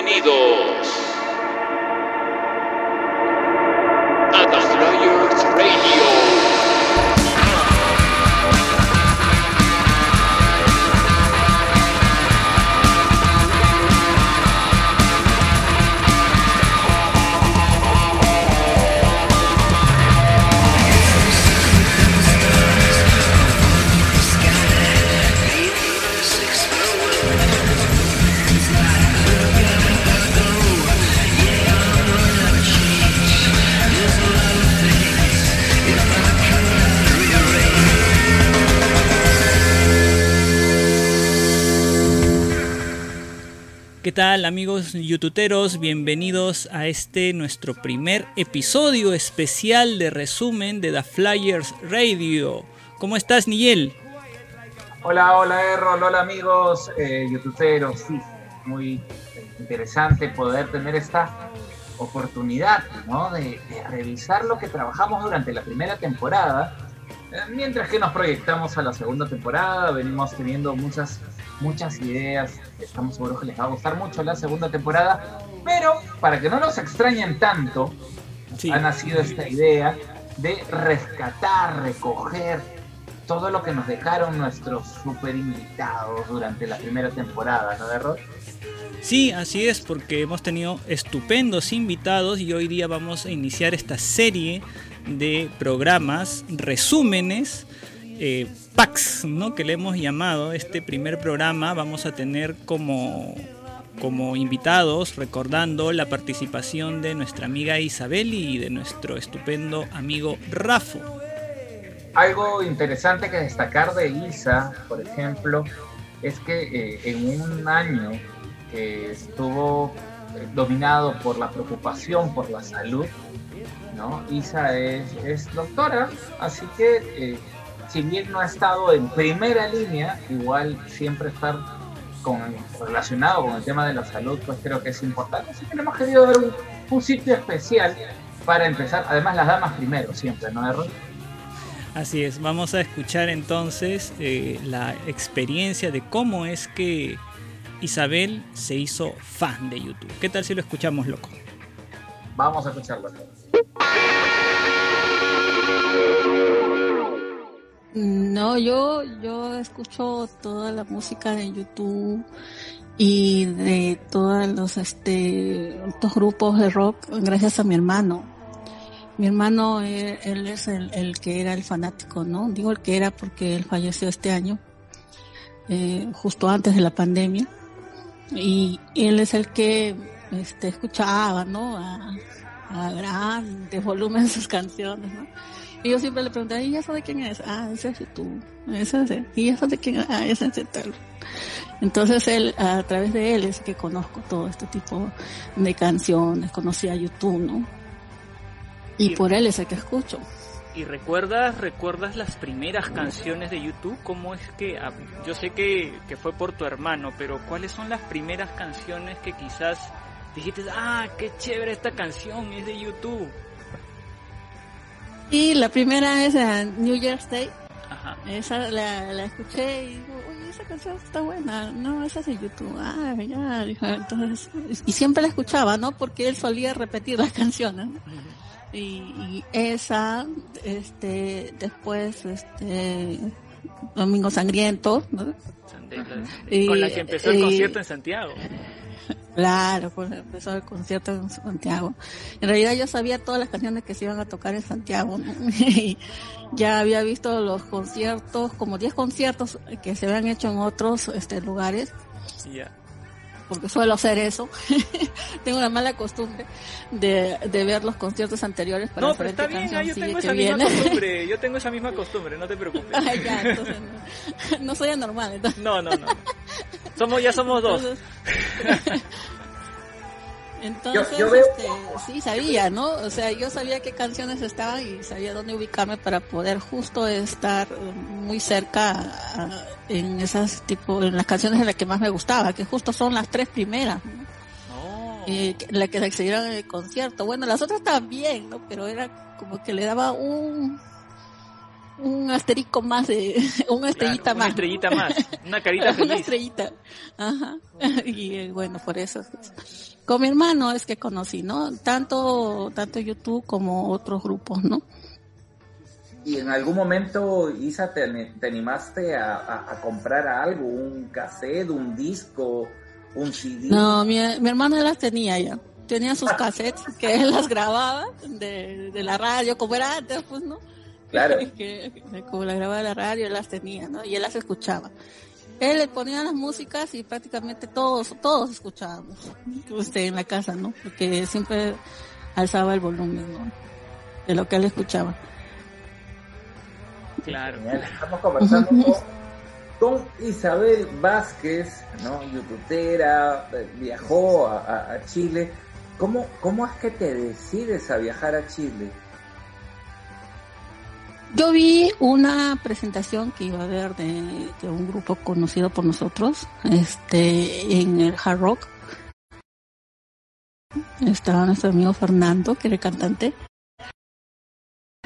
Bienvenidos tal amigos youtuberos? Bienvenidos a este nuestro primer episodio especial de resumen de The Flyers Radio. ¿Cómo estás, Nigel? Hola, hola Errol, hola amigos eh, youtuberos. Sí, muy interesante poder tener esta oportunidad ¿no? de, de revisar lo que trabajamos durante la primera temporada. Eh, Mientras que nos proyectamos a la segunda temporada, venimos teniendo muchas, muchas ideas. Estamos seguros que les va a gustar mucho la segunda temporada. Pero para que no nos extrañen tanto, Sí. ha nacido esta idea de rescatar, recoger todo lo que nos dejaron nuestros super invitados durante la primera temporada, ¿no, Errol? Sí, así es, porque hemos tenido estupendos invitados y hoy día vamos a iniciar esta serie de programas, resúmenes, eh, packs, ¿no? Que le hemos llamado este primer programa. Vamos a tener como, como invitados, recordando la participación de nuestra amiga Isabel y de nuestro estupendo amigo Rafo. Algo interesante que destacar de ISA, por ejemplo, es que eh, en un año que estuvo eh, dominado por la preocupación por la salud. Isa es, es doctora, así que si bien no ha estado en primera línea, igual siempre estar con, relacionado con el tema de la salud, pues creo que es importante. Así que le hemos querido dar un, un sitio especial para empezar. Además, las damas primero, siempre, ¿no, Errol? Así es, vamos a escuchar entonces eh, la experiencia de cómo es que Isabel se hizo fan de YouTube. ¿Qué tal si lo escuchamos, loco? Vamos a escucharlo. No, yo, yo escucho toda la música de YouTube y de todos los este estos grupos de rock gracias a mi hermano. Mi hermano, él, es el, el que era el fanático, ¿no? Digo el que era porque él falleció este año, eh, justo antes de la pandemia. Y él es el que este, escuchaba, ¿no? A, a grandes volúmenes sus canciones, ¿no? Y yo siempre le preguntaba, ¿y eso de quién es? Ah, ese es tú. Ese es ¿Y eso de quién es? Ah, ese es tal. Entonces él, a través de él es que conozco todo este tipo de canciones, conocí a YouTube, ¿no? Y Sí. por él es el que escucho. ¿Y recuerdas, recuerdas las primeras canciones de YouTube? ¿Cómo es que, yo sé que, que fue por tu hermano, pero ¿cuáles son las primeras canciones que quizás dijiste, ah, qué chévere esta canción, es de YouTube? Y la primera es a New Year's Day. Ajá. Esa la, la escuché y digo, oye, esa canción está buena. No, esa es de YouTube. Ah, ya, dijo. Entonces, y siempre la escuchaba, ¿no? Porque él solía repetir las canciones. Y, y esa, este, después, este, Domingo Sangriento, ¿no? Y- Con la que empezó el y- concierto en Santiago. Claro, pues empezó el concierto en Santiago. En realidad yo sabía todas las canciones que se iban a tocar en Santiago. Y ya había visto los conciertos, como 10 conciertos que se habían hecho en otros este, lugares. Porque suelo hacer eso. Tengo una mala costumbre de, de ver los conciertos anteriores para No, pero está qué bien, yo tengo esa misma viene. costumbre, yo tengo esa misma costumbre, no te preocupes. Ah, ya, entonces no, no soy anormal. Entonces, No, no, no. Somos, ya somos dos. Entonces, Entonces, Yo- yo veo- este, sí, sabía, ¿no? O sea, yo sabía qué canciones estaban y sabía dónde ubicarme para poder justo estar eh, muy cerca a- en esas tipo, en las canciones de las que más me gustaba, que justo son las tres primeras, ¿no? No. Eh, que- las que se dieron en el concierto. Bueno, las otras también, ¿no? Pero era como que le daba un un asterisco más de una estrellita Claro, más. Una estrellita más, una carita una feliz. estrellita. Ajá. Y eh, bueno, por eso. Con mi hermano es que conocí, ¿no? Tanto, tanto YouTube como otros grupos, ¿no? ¿Y en algún momento, Isa, te, te animaste a, a- a comprar algo? ¿Un cassette, un disco, un CD? No, mi, mi hermano las tenía ya. Tenía sus cassettes que él las grababa de, de la radio, como era antes, pues, ¿no? Claro. que, como la grababa de la radio, él las tenía, ¿no? Y él las escuchaba. Él le ponía las músicas y prácticamente todos, todos escuchábamos, usted en la casa, ¿no? Porque siempre alzaba el volumen, ¿no? De lo que él escuchaba. Claro. Genial. Estamos conversando con, con Isabel Vázquez, ¿no? Youtubera, eh, viajó a, a- a Chile. ¿Cómo, ¿Cómo es que te decides a viajar a Chile? Yo vi una presentación que iba a haber de, un grupo conocido por nosotros, este, en el Hard Rock. Estaba nuestro amigo Fernando, que era cantante.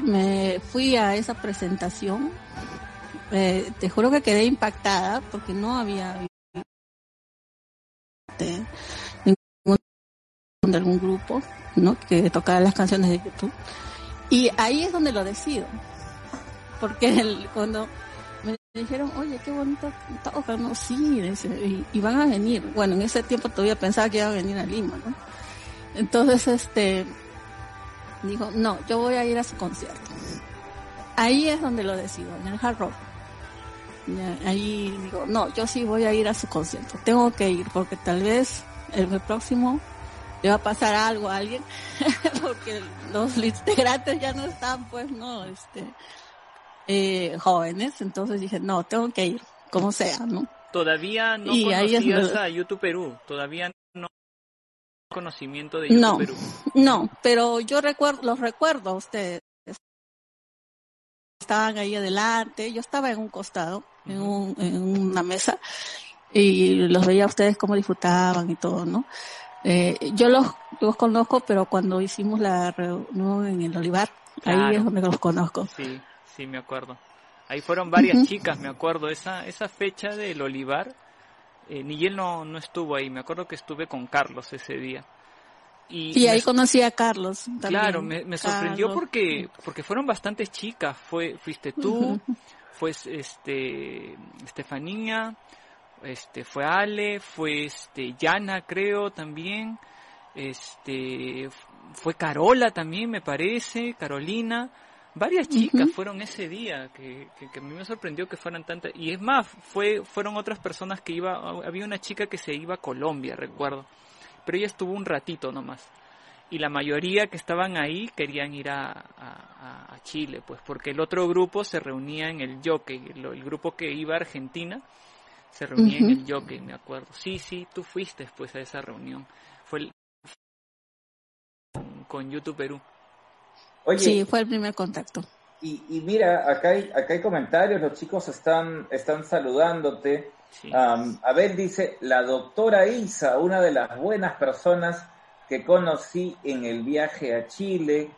Me fui a esa presentación. Eh, te juro que quedé impactada porque no había ningún, grupo, ¿no? Que tocara las canciones de YouTube. Y ahí es donde lo decido porque el- cuando me dijeron, oye, qué bonito tocan, ¿no? Sí, y, van a venir. Bueno, en ese tiempo todavía pensaba que iban a venir a Lima, ¿no? Entonces, este, dijo, no, yo voy a ir a su concierto. Ahí es donde lo decido, en el Hard Rock. Ahí digo, no, yo sí voy a ir a su concierto. Tengo que ir porque tal vez el próximo le va a pasar algo a alguien porque los integrantes ya no están, pues, no, este, eh, jóvenes, entonces dije, no, tengo que ir, como sea, ¿no? Todavía no Y es conocías a YouTube Perú, todavía no conocimiento de No. YouTube Perú. No, pero yo recuerdo, los recuerdo a ustedes. Estaban ahí adelante, yo estaba en un costado, en, un, en una mesa, y los veía a ustedes cómo disfrutaban y todo, ¿no? Eh, yo los, los conozco, pero cuando hicimos la reunión en el Olivar, ahí es donde los conozco. Sí, sí, me acuerdo. Ahí fueron varias chicas, me acuerdo. Esa, esa fecha del Olivar, eh, Nigel no, no estuvo ahí. Me acuerdo que estuve con Carlos ese día. Y, ahí me- conocí a Carlos. También. claro, me, me sorprendió Carlos. porque, porque fueron bastantes chicas. Fue, fuiste tú, fue este, Estefanía, este, fue Ale, fue este, Yana creo también, este, fue Carola también me parece, Carolina, varias chicas fueron ese día, que, que, que a mí me sorprendió que fueran tantas, y es más, fue, fueron otras personas que iba, había una chica que se iba a Colombia, recuerdo, pero ella estuvo un ratito nomás. Y la mayoría que estaban ahí querían ir a, a- a Chile, pues porque el otro grupo se reunía en el Jockey, el, el grupo que iba a Argentina se reunía en el Jockey, me acuerdo. Sí, sí, tú fuiste pues a esa reunión. Fue el- con, con YouTube Perú. Oye, Sí, fue el primer contacto. y, y mira, acá hay, acá hay comentarios, los chicos están, están saludándote. Sí. Abel dice, la doctora Isa, una de las buenas personas que conocí en el viaje a Chile.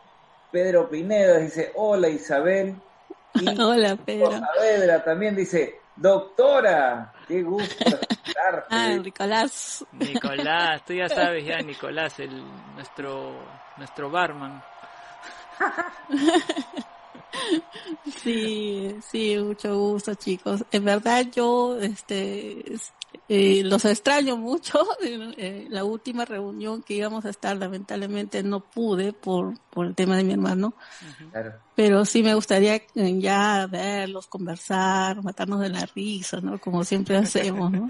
Pedro Pinedo dice, hola Isabel. Y Hola, Pedro. Saavedra también dice, doctora, qué gusto escucharte. Ah, Nicolás. Nicolás, tú ya sabes ya, Nicolás, el nuestro nuestro barman. Sí, sí, mucho gusto, chicos. En verdad yo, este, es- eh, los extraño mucho. Eh, la última reunión que íbamos a estar, lamentablemente no pude por, por el tema de mi hermano. Claro. Pero sí me gustaría eh, ya verlos, conversar, matarnos de la risa, ¿no? Como siempre hacemos, ¿no?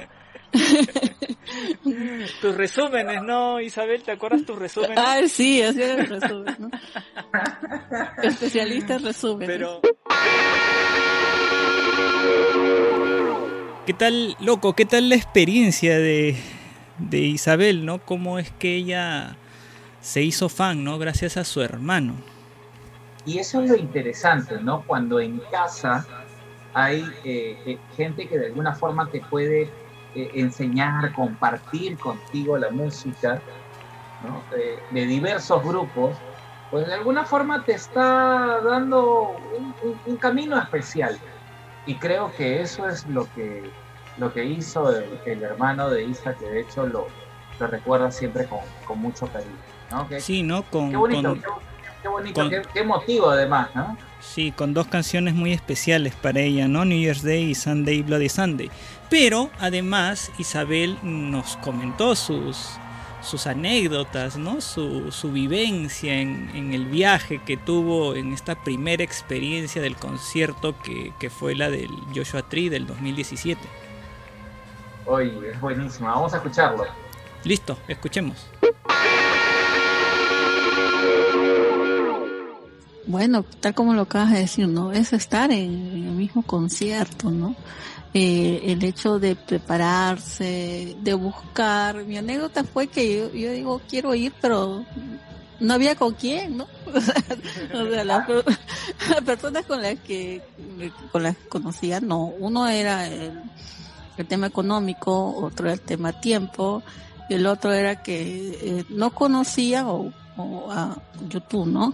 Tus resúmenes, ¿no, Isabel? ¿Te acuerdas tus resúmenes? Ah, sí, así era el resumen, ¿no? Especialista en resumen. Pero ¿Qué tal, loco? ¿Qué tal la experiencia de, de Isabel, no? ¿Cómo es que ella se hizo fan, no? Gracias a su hermano. Y eso es lo interesante, ¿no? Cuando en casa hay eh, eh, gente que de alguna forma te puede eh, enseñar, compartir contigo la música, ¿no? Eh, de diversos grupos, pues de alguna forma te está dando un, camino especial. Y creo que eso es lo que, lo que hizo el, el hermano de Isa, que de hecho lo, lo recuerda siempre con, con mucho cariño. ¿no? Que- Sí, ¿no? Con, qué bonito, con- qué, qué bonito, con- qué, qué emotivo además, ¿no? Sí, con dos canciones muy especiales para ella, ¿no? New Year's Day y Sunday Bloody Sunday. Pero además Isabel nos comentó sus, sus anécdotas, ¿no? Su, su vivencia en, en el viaje que tuvo en esta primera experiencia del concierto que, que fue la del Joshua Tree del 2017. Oye, es buenísimo, vamos a escucharlo. Listo, escuchemos. Bueno, tal como lo acabas de decir, ¿no? Es estar en, en el mismo concierto, ¿no? Eh, el hecho de prepararse, de buscar. Mi anécdota fue que yo, digo, quiero ir, pero no había con quién, ¿no? o sea, las per- las personas con las que, con las que conocía, no. Uno era el, tema económico, otro era el tema tiempo, y el otro era que eh, no conocía o a YouTube, ¿no?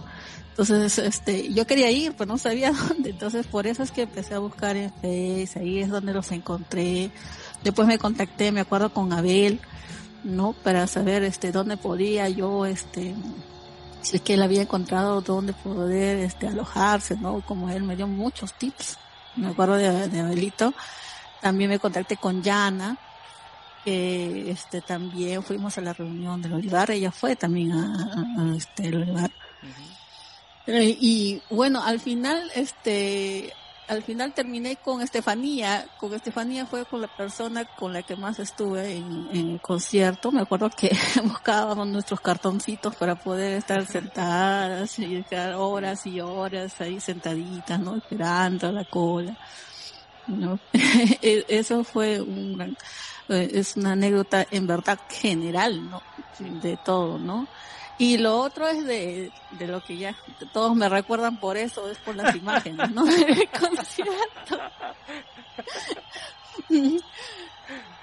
Entonces, este, yo quería ir, pero no sabía dónde. Entonces, por eso es que empecé a buscar en Face, ahí es donde los encontré. Después me contacté, me acuerdo con Abel, ¿no? Para saber, este, dónde podía yo, este, si es que él había encontrado dónde poder, este, alojarse, ¿no? Como él me dio muchos tips. Me acuerdo de, Abelito. También me contacté con Yana, que, este, también fuimos a la reunión del Olivar. Ella fue también a, a- a, este, el Olivar. Y bueno, al final, este, al final terminé con Estefanía. Con Estefanía fue con la persona con la que más estuve en, el concierto. Me acuerdo que buscábamos nuestros cartoncitos para poder estar sentadas y estar horas y horas ahí sentaditas, ¿no? Esperando la cola. ¿no? E- Eso fue un gran- eh, es una anécdota en verdad general, ¿no? De todo, ¿no? Y lo otro es de, de lo que ya todos me recuerdan por eso, es por las imágenes, ¿no? Del concierto.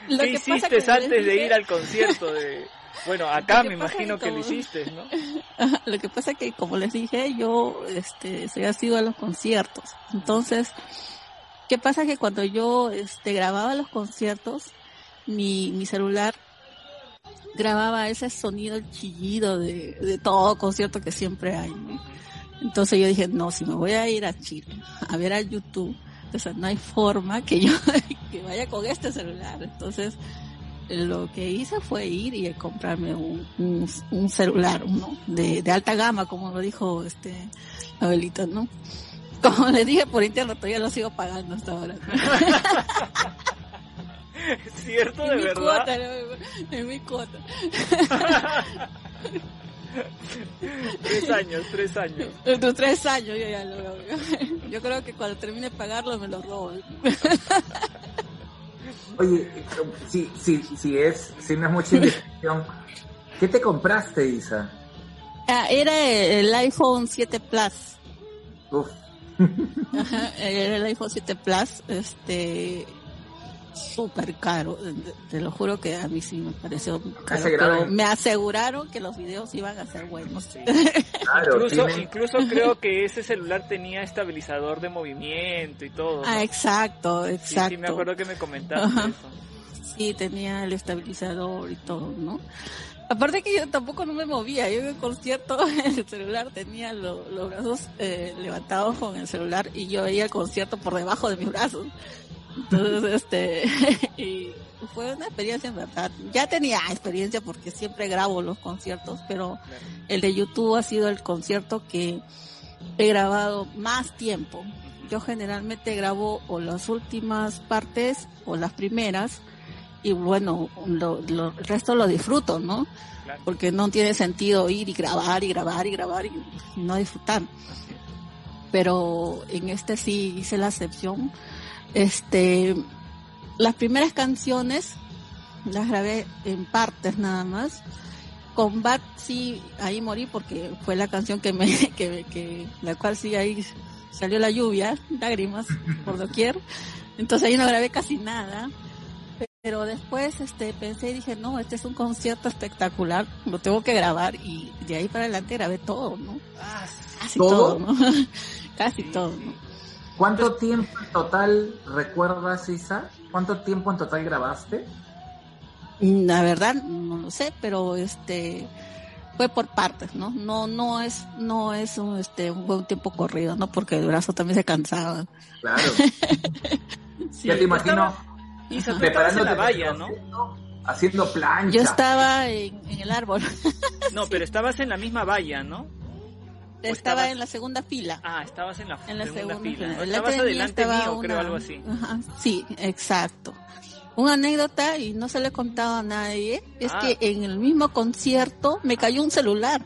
Lo ¿Qué que pasa hiciste que antes de ir al concierto de... Bueno, acá me que imagino que lo hiciste, ¿no? Lo que pasa es que, como les dije, yo este, soy asiduo a los conciertos. Entonces, ¿qué pasa? Que cuando yo este, grababa los conciertos, mi, mi celular grababa ese sonido, chillido de, de todo concierto que siempre hay. ¿no? Entonces yo dije, no, si me voy a ir a Chile a ver a YouTube, entonces no hay forma que yo que vaya con este celular. Entonces, lo que hice fue ir y comprarme un, un, un celular, ¿no? De, de alta gama, como lo dijo este Abelito, ¿no? Como le dije por internet, todavía lo sigo pagando hasta ahora. ¿Es cierto, de verdad? cuota, ¿no? en mi cuota. tres años, tres años. Tres años yo ya lo Yo creo que cuando termine de pagarlo me lo robo. Oye, si, si, si, es, si no es mucha indiscreción, ¿qué te compraste, Isa? Ah, era el iPhone 7 Plus. Uf, Ajá, era el iPhone 7 Plus, este súper caro, te- te lo juro que a mí sí me pareció caro, pero me aseguraron que los videos iban a ser buenos. claro, Incluso, tiene- incluso creo que ese celular tenía estabilizador de movimiento y todo. ¿no? Ah, exacto, Sí, exacto. sí, me acuerdo que me comentaste Ajá. eso. Sí, tenía el estabilizador y todo, ¿no? Aparte que yo tampoco no me movía, yo en el concierto el celular tenía lo- los brazos eh, levantados con el celular y yo veía el concierto por debajo de mis brazos. Entonces, este, y fue una experiencia en verdad. Ya tenía experiencia porque siempre grabo los conciertos, pero Claro. el de YouTube ha sido el concierto que he grabado más tiempo. Yo generalmente grabo o las últimas partes o las primeras y bueno, lo, lo- el resto lo disfruto, ¿no? Claro. Porque no tiene sentido ir y grabar y grabar y grabar y no disfrutar. Pero en este sí hice la excepción. Este, las primeras canciones las grabé en partes nada más. Con Bat sí, ahí morí porque fue la canción que me, que, que, la cual sí ahí salió la lluvia, lágrimas por doquier. Entonces ahí no grabé casi nada. pero después este pensé y dije, no, este es un concierto espectacular, lo tengo que grabar y de ahí para adelante grabé todo, ¿no? Casi ¿Todo? todo, ¿no? Casi todo, ¿no? ¿Cuánto tiempo en total recuerdas, Isa? ¿Cuánto tiempo en total grabaste? La verdad no lo sé, pero este fue por partes, ¿no? No no es no es un este un buen tiempo corrido, ¿no? Porque el brazo también se cansaba. Claro. Sí. ya te imagino en la valla, ¿no? Haciendo plancha. Yo estaba en, en el árbol, No, pero estabas en la misma valla, ¿no? Estaba estabas- en la segunda fila. Ah, estabas en la, En la segunda, segunda fila. fila. Estabas adelante estaba mío, creo, una- algo así. Ajá, sí, exacto. Una anécdota y no se le he contado a nadie es Ah. que en el mismo concierto me cayó un celular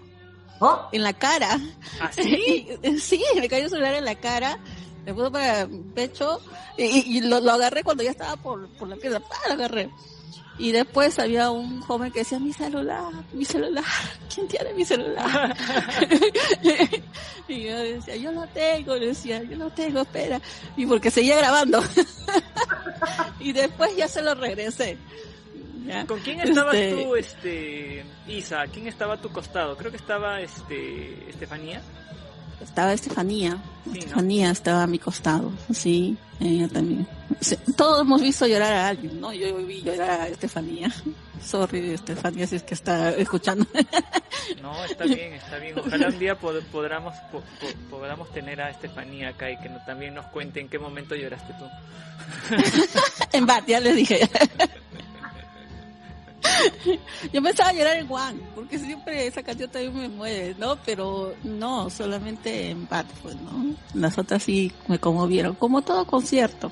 ¿Oh? en la cara. ¿Ah, sí? Sí, me cayó un celular en la cara, me puso para el pecho y, y lo, lo agarré cuando ya estaba por, por la piedra, ¡pah! lo agarré. Y después había un joven que decía, mi celular, mi celular, ¿quién tiene mi celular? y yo decía, yo lo tengo, le decía, yo lo tengo, espera. Y porque seguía grabando. y después ya se lo regresé. ¿Ya? ¿Con quién estabas Este- tú, este, Isa? ¿Quién estaba a tu costado? Creo que estaba, este, Estefanía. Estaba Estefanía. Sí, ¿no? Estefanía estaba a mi costado. Sí, ella también. Sí, Todos hemos visto llorar a alguien, ¿no? Yo vi llorar a Estefanía. Sorry, Estefanía, si es que está escuchando. No, está bien, está bien. Ojalá un día pod- podamos, po- po- podamos tener a Estefanía acá y que no- también nos cuente en qué momento lloraste tú. en Bat, ya les dije. Yo pensaba llorar en Juan, porque siempre esa canción también me mueve, ¿no? Pero no, solamente en Bat, pues, ¿no? Las otras sí me conmovieron, como todo concierto.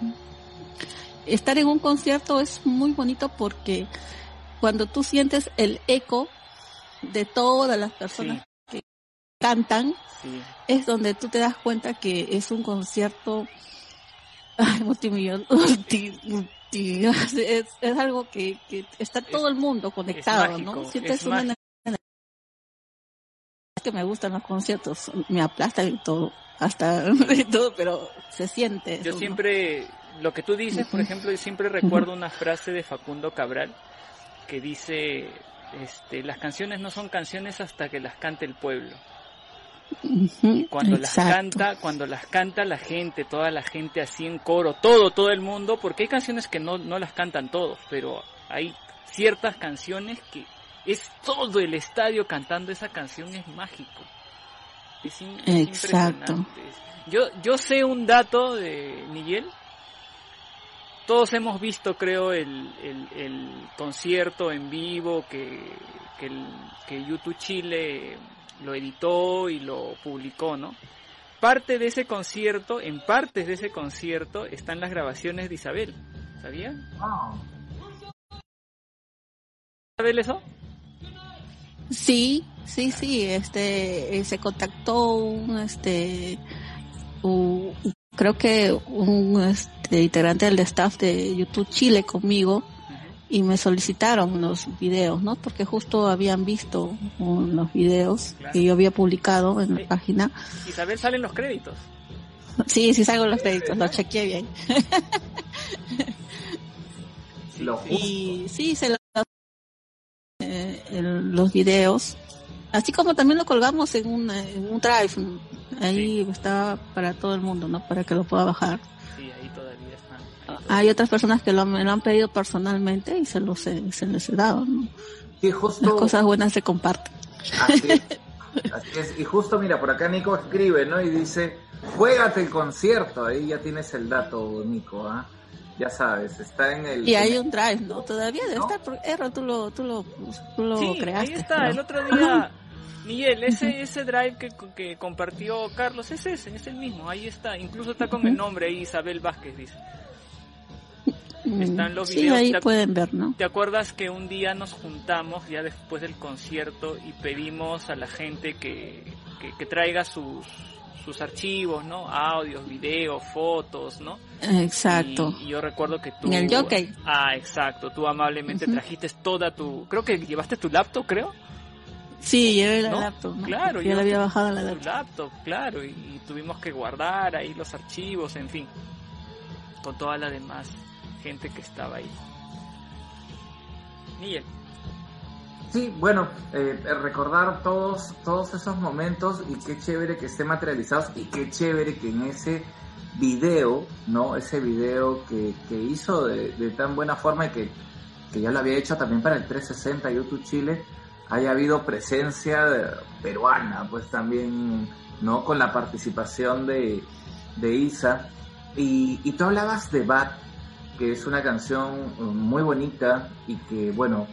Estar en un concierto es muy bonito porque cuando tú sientes el eco de todas las personas que cantan, Sí. es donde tú te das cuenta que es un concierto multimillón, multi- multi- es, es algo que, que está todo el mundo conectado, mágico, ¿no? Sientes es una mágico. que me gustan los conciertos, me aplastan y todo, hasta y todo, pero se siente. Yo eso, ¿no? siempre, lo que tú dices, por ejemplo, yo siempre recuerdo una frase de Facundo Cabral que dice, este, las canciones no son canciones hasta que las cante el pueblo. Cuando las canta, cuando las canta la gente, toda la gente así en coro, todo, todo el mundo, porque hay canciones que no, no las cantan todos, pero hay ciertas canciones que es todo el estadio cantando esa canción, es mágico. Es, in- es Exacto. impresionante. Yo, yo sé un dato de Miguel. Todos hemos visto, creo, el, el, el concierto en vivo que, que, el- que YouTube Chile lo editó y lo publicó, ¿no? Parte de ese concierto, en partes de ese concierto, están las grabaciones de Isabel. ¿Sabía? Ah, Isabel eso? Sí, sí, sí, este, eh, se contactó un, este, un- creo que un, este, integrante del staff de YouTube Chile conmigo y me solicitaron los videos, ¿no? Porque justo habían visto los videos Claro. que yo había publicado en la Sí. página. Isabel sale en los créditos. Sí, sí salgo los créditos, lo chequeé bien. Sí, Lo sí. Y sí, se lo, eh, los videos, así como también lo colgamos en un, en un drive, ahí está para todo el mundo, ¿no? Para que lo pueda bajar. Sí, ahí todavía. Hay otras personas que lo, han- me lo han pedido personalmente y se los he, se les he dado, ¿no? sí, Las cosas buenas se comparten. Así es. Así es. Y justo, mira, por acá Nico escribe, ¿no? Y dice, juégate el concierto. Ahí ya tienes el dato, Nico, ¿ah? Ya sabes, está en el... Y hay un drive, ¿no? Todavía debe ¿No? estar, porque Erro, tú lo, tú lo, tú lo Sí, creaste. ahí está, el otro día, Miguel, ese, ese drive que, que compartió Carlos es ese, es el mismo, ahí está, incluso está con el nombre ahí, Isabel Vázquez dice. Están los sí, videos, ahí pueden ver, ¿no? ¿Te acuerdas que un día nos juntamos ya después del concierto y pedimos a la gente que, que, que traiga sus, sus archivos, ¿no? Audios, videos, fotos, ¿no? Exacto. Y, y yo recuerdo que tú... En el jockey. Ah, exacto, tú amablemente Ujú. trajiste toda tu... Creo que llevaste tu laptop, creo. Sí, llevé la ¿No? laptop, ¿no? Claro, Yo la había bajado la laptop, claro, y, y tuvimos que guardar ahí los archivos, en fin, con toda la demás gente que estaba ahí. Miguel. Sí, bueno, eh, recordar todos, todos esos momentos y qué chévere que estén materializados y qué chévere que en ese video, ¿no? Ese video que, que hizo de, de tan buena forma y que, que ya lo había hecho también para el 360 YouTube Chile, haya habido presencia peruana, pues también, ¿no? Con la participación de, de Isa. Y, y tú hablabas de Bat, que es una canción eh, muy bonita y que, bueno,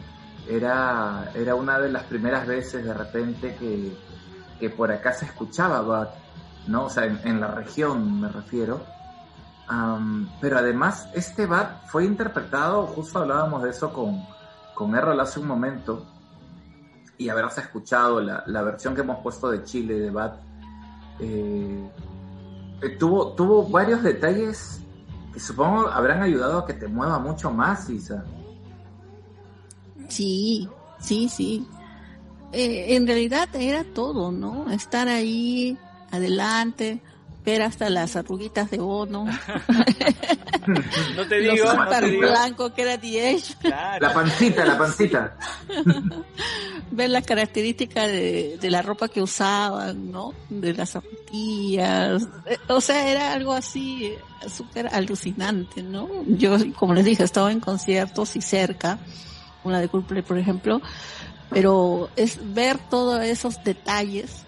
era, era una de las primeras veces de repente que, que por acá se escuchaba Bat, ¿no? O sea, en, la región me refiero. Pero además, este Bat fue interpretado, justo hablábamos de eso con, con Errol hace un momento, y haberás escuchado la, la versión que hemos puesto de Chile de Bat. eh, eh, tuvo, tuvo varios detalles que supongo habrán ayudado a que te mueva mucho más, Isa. Sí, sí, sí. Eh, en realidad era todo, ¿no? Estar ahí, adelante, ver hasta las arruguitas de Bono, No te digo, no súper te digo. blanco que era Diez, Claro. La pancita, la pancita. ver las características de, de la ropa que usaban, ¿no? De las zapatillas. Eh, O sea, era algo así eh, súper alucinante, ¿no? Yo, como les dije, estaba en conciertos y cerca, una de Coldplay, por ejemplo, pero es ver todos esos detalles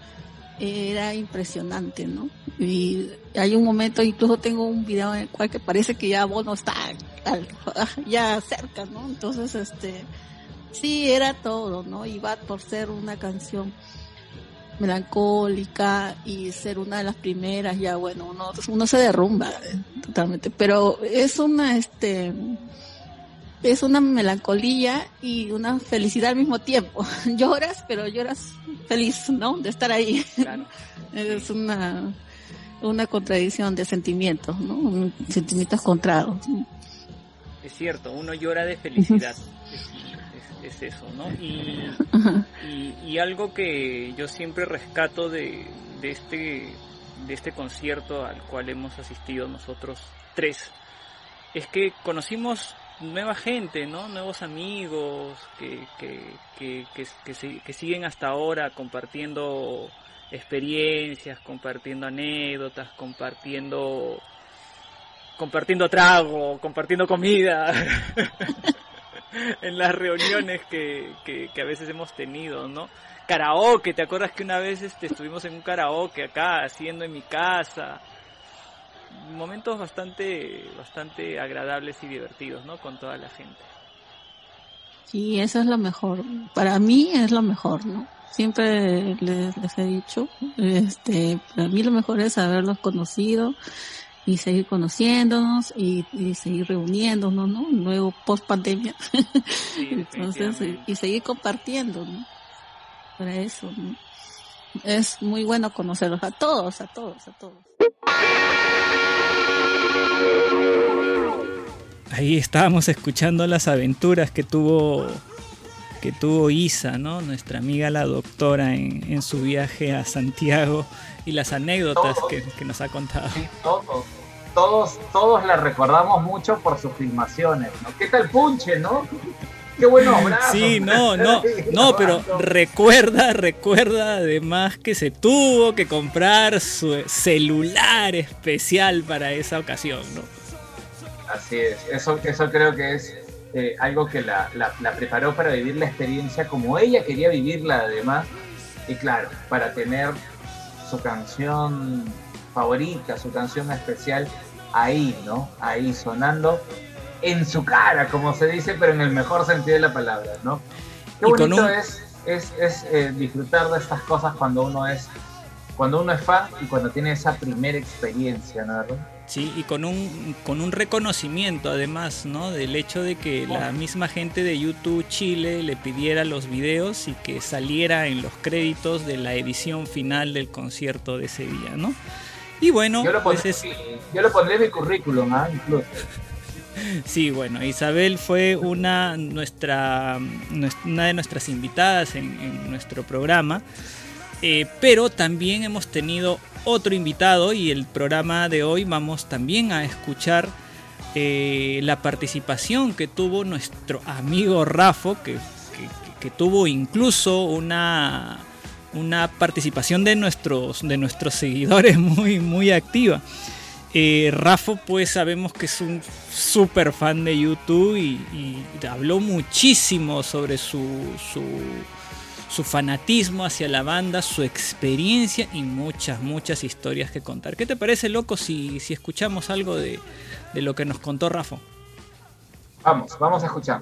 era impresionante, ¿no? Y hay un momento, incluso tengo un video en el cual que parece que ya Bono está ya cerca, ¿no? Entonces, este, sí, era todo, ¿no? Y Bad por ser una canción melancólica y ser una de las primeras, ya bueno, uno, uno se derrumba eh, totalmente, pero es una, este, es una melancolía y una felicidad al mismo tiempo. Lloras, pero lloras feliz, ¿no? De estar ahí. Claro. Es una, una contradicción de sentimientos, ¿no? Sentimientos encontrados. Es cierto, uno llora de felicidad. Es, es- es eso, ¿no? Y, y, y algo que yo siempre rescato de, de este de este concierto al cual hemos asistido nosotros tres es que conocimos nueva gente, ¿no? Nuevos amigos que, que, que, que, que si- que siguen hasta ahora compartiendo experiencias, compartiendo anécdotas, compartiendo compartiendo trago, compartiendo comida en las reuniones que, que, que a veces hemos tenido, ¿no? Karaoke, ¿te acuerdas que una vez este, estuvimos en un karaoke acá, haciendo en mi casa? Momentos bastante, bastante agradables y divertidos, ¿no? Con toda la gente. Sí, eso es lo mejor. Para mí es lo mejor, ¿no? Siempre les, les he dicho, este, para mí lo mejor es haberlos conocido y seguir conociéndonos y, y seguir reuniéndonos, ¿no? Luego post pandemia. Sí, Entonces, definitivamente. y seguir compartiendo, ¿no? Para eso, ¿no? Es muy bueno conocerlos a todos, a todos, a todos. Ahí estábamos escuchando las aventuras que tuvo que tuvo Isa, ¿no? Nuestra amiga la doctora en, en su viaje a Santiago y las anécdotas Todos. que, que nos ha contado. Sí, todos, todos, todos la recordamos mucho por sus filmaciones, ¿no? ¿Qué tal Punche, no? Qué buenos brazos. Sí, no, no, no, pero recuerda, recuerda además que se tuvo que comprar su celular especial para esa ocasión, ¿no? Así es, eso, eso creo que es eh, algo que la, la- la preparó para vivir la experiencia como ella quería vivirla además. Y claro, para tener su canción favorita, su canción especial ahí, ¿no? Ahí sonando en su cara, como se dice, pero en el mejor sentido de la palabra, ¿no? Qué bonito un- es, es, es, eh, disfrutar de estas cosas cuando uno es cuando uno es fan y cuando tiene esa primera experiencia, ¿no? Sí, y con un, con un reconocimiento además, ¿no? Del hecho de que la misma gente de YouTube Chile le pidiera los videos y que saliera en los créditos de la edición final del concierto de ese día, ¿no? Y bueno, Yo lo pues pondré, es, en mi- yo lo pondré en mi currículum, ¿ah? Incluso. Sí, bueno, Isabel fue una, nuestra, nues- una de nuestras invitadas en, nuestro programa, eh, pero también hemos tenido otro invitado y el programa de hoy vamos también a escuchar eh, la participación que tuvo nuestro amigo Rafo, que, tuvo incluso una, una participación de nuestros, de nuestros seguidores muy, muy activa. Eh, pues sabemos que es un súper fan de YouTube y, y habló muchísimo sobre su, su, su fanatismo hacia la banda, su experiencia y muchas, muchas historias que contar. ¿Qué te parece, loco, si, si escuchamos algo de, de lo que nos contó Rafo? Vamos, vamos a escuchar.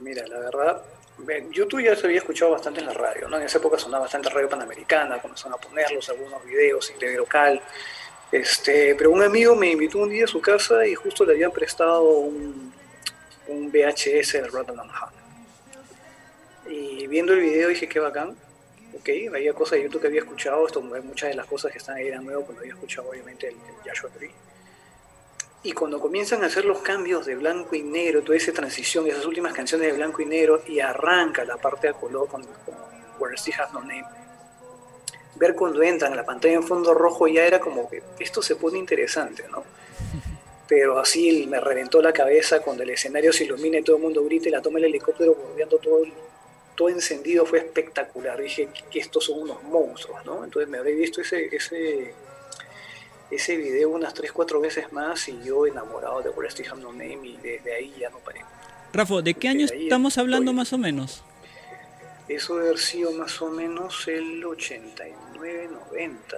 Mira, la verdad, ve, YouTube ya se había escuchado bastante en la radio, ¿no? En esa época sonaba bastante radio panamericana, comenzaron a ponerlos, algunos videos, inglés local. Este, pero un amigo me invitó un día a su casa y justo le habían prestado un, VHS del Rotterdam Hunt. Y viendo el video dije, qué bacán. Ok, había cosas de YouTube que había escuchado, esto, muchas de las cosas que están ahí eran nuevas cuando había escuchado obviamente el, el Joshua. Y cuando comienzan a hacer los cambios de blanco y negro, toda esa transición, esas últimas canciones de blanco y negro, y arranca la parte de color con, con Where Still Has No Name, ver cuando entran a la pantalla en fondo rojo ya era como que esto se pone interesante, ¿no? Pero así me reventó la cabeza cuando el escenario se ilumina y todo el mundo grita y la toma el helicóptero bordeando todo, todo encendido, fue espectacular. Dije que estos son unos monstruos, ¿no? Entonces me había visto ese, ese, ese video unas 3, 4 veces más y yo enamorado de Where Still Have No Name y desde ahí ya no paré. Rafo, ¿de qué año estamos hablando estoy. más o menos? Eso debe haber sido más o menos el 89, 90.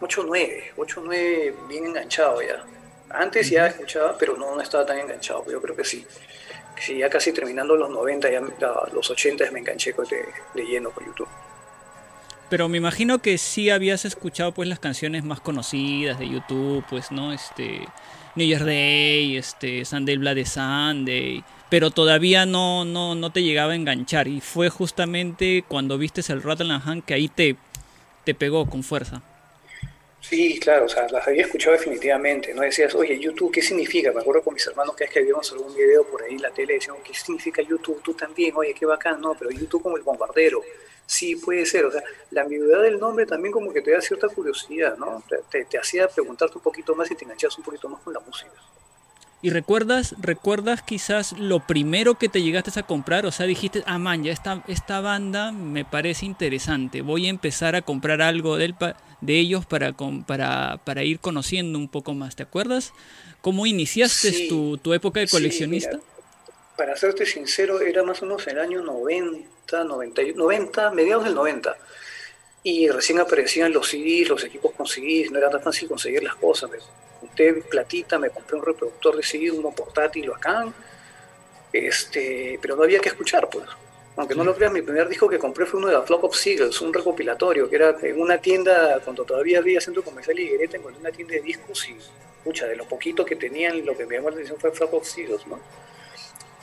89, 89 bien enganchado ya. Antes ya escuchaba, pero no, no estaba tan enganchado. Yo creo que sí. Sí, ya casi terminando los 90, ya, los 80 me enganché de, de lleno con YouTube. Pero me imagino que sí habías escuchado pues las canciones más conocidas de YouTube, pues, ¿no? Este New Year's Day, este Sunday Bloody Sunday, pero todavía no, no, no te llegaba a enganchar. Y fue justamente cuando vistes el Rattle and Hand que ahí te, te pegó con fuerza. Sí, claro, o sea, las había escuchado definitivamente, ¿no? Decías, oye, YouTube, ¿qué significa? Me acuerdo con mis hermanos que es que vimos algún video por ahí en la tele, decían, ¿qué significa YouTube? Tú también, oye, qué bacán, no, pero YouTube como el bombardero. Sí, puede ser, o sea, la ambigüedad del nombre también como que te da cierta curiosidad, ¿no? Te, te- te hacía preguntarte un poquito más y te enganchabas un poquito más con la música. ¿Y recuerdas, recuerdas quizás lo primero que te llegaste a comprar? O sea, dijiste, ah, man, ya esta, esta banda me parece interesante. Voy a empezar a comprar algo del pa- de ellos para, con- para, para ir conociendo un poco más. ¿Te acuerdas? ¿Cómo iniciaste Sí. tu, tu época de coleccionista? Para serte sincero, era más o menos el año 90, 90, y- 90, mediados del 90. Y recién aparecían los CDs, los equipos con CDs, no era tan fácil conseguir las cosas. Me junté platita, me compré un reproductor de CD, uno portátil bacán, este, pero no había que escuchar, pues. Aunque no lo creas, mi primer disco que compré fue uno de la Flock of Seagulls, un recopilatorio, que era en una tienda, cuando todavía había centro comercial y Higuereta, encontré una tienda de discos y, pucha, de lo poquito que tenían, lo que me llamó la atención fue Flock of Seagulls, ¿no?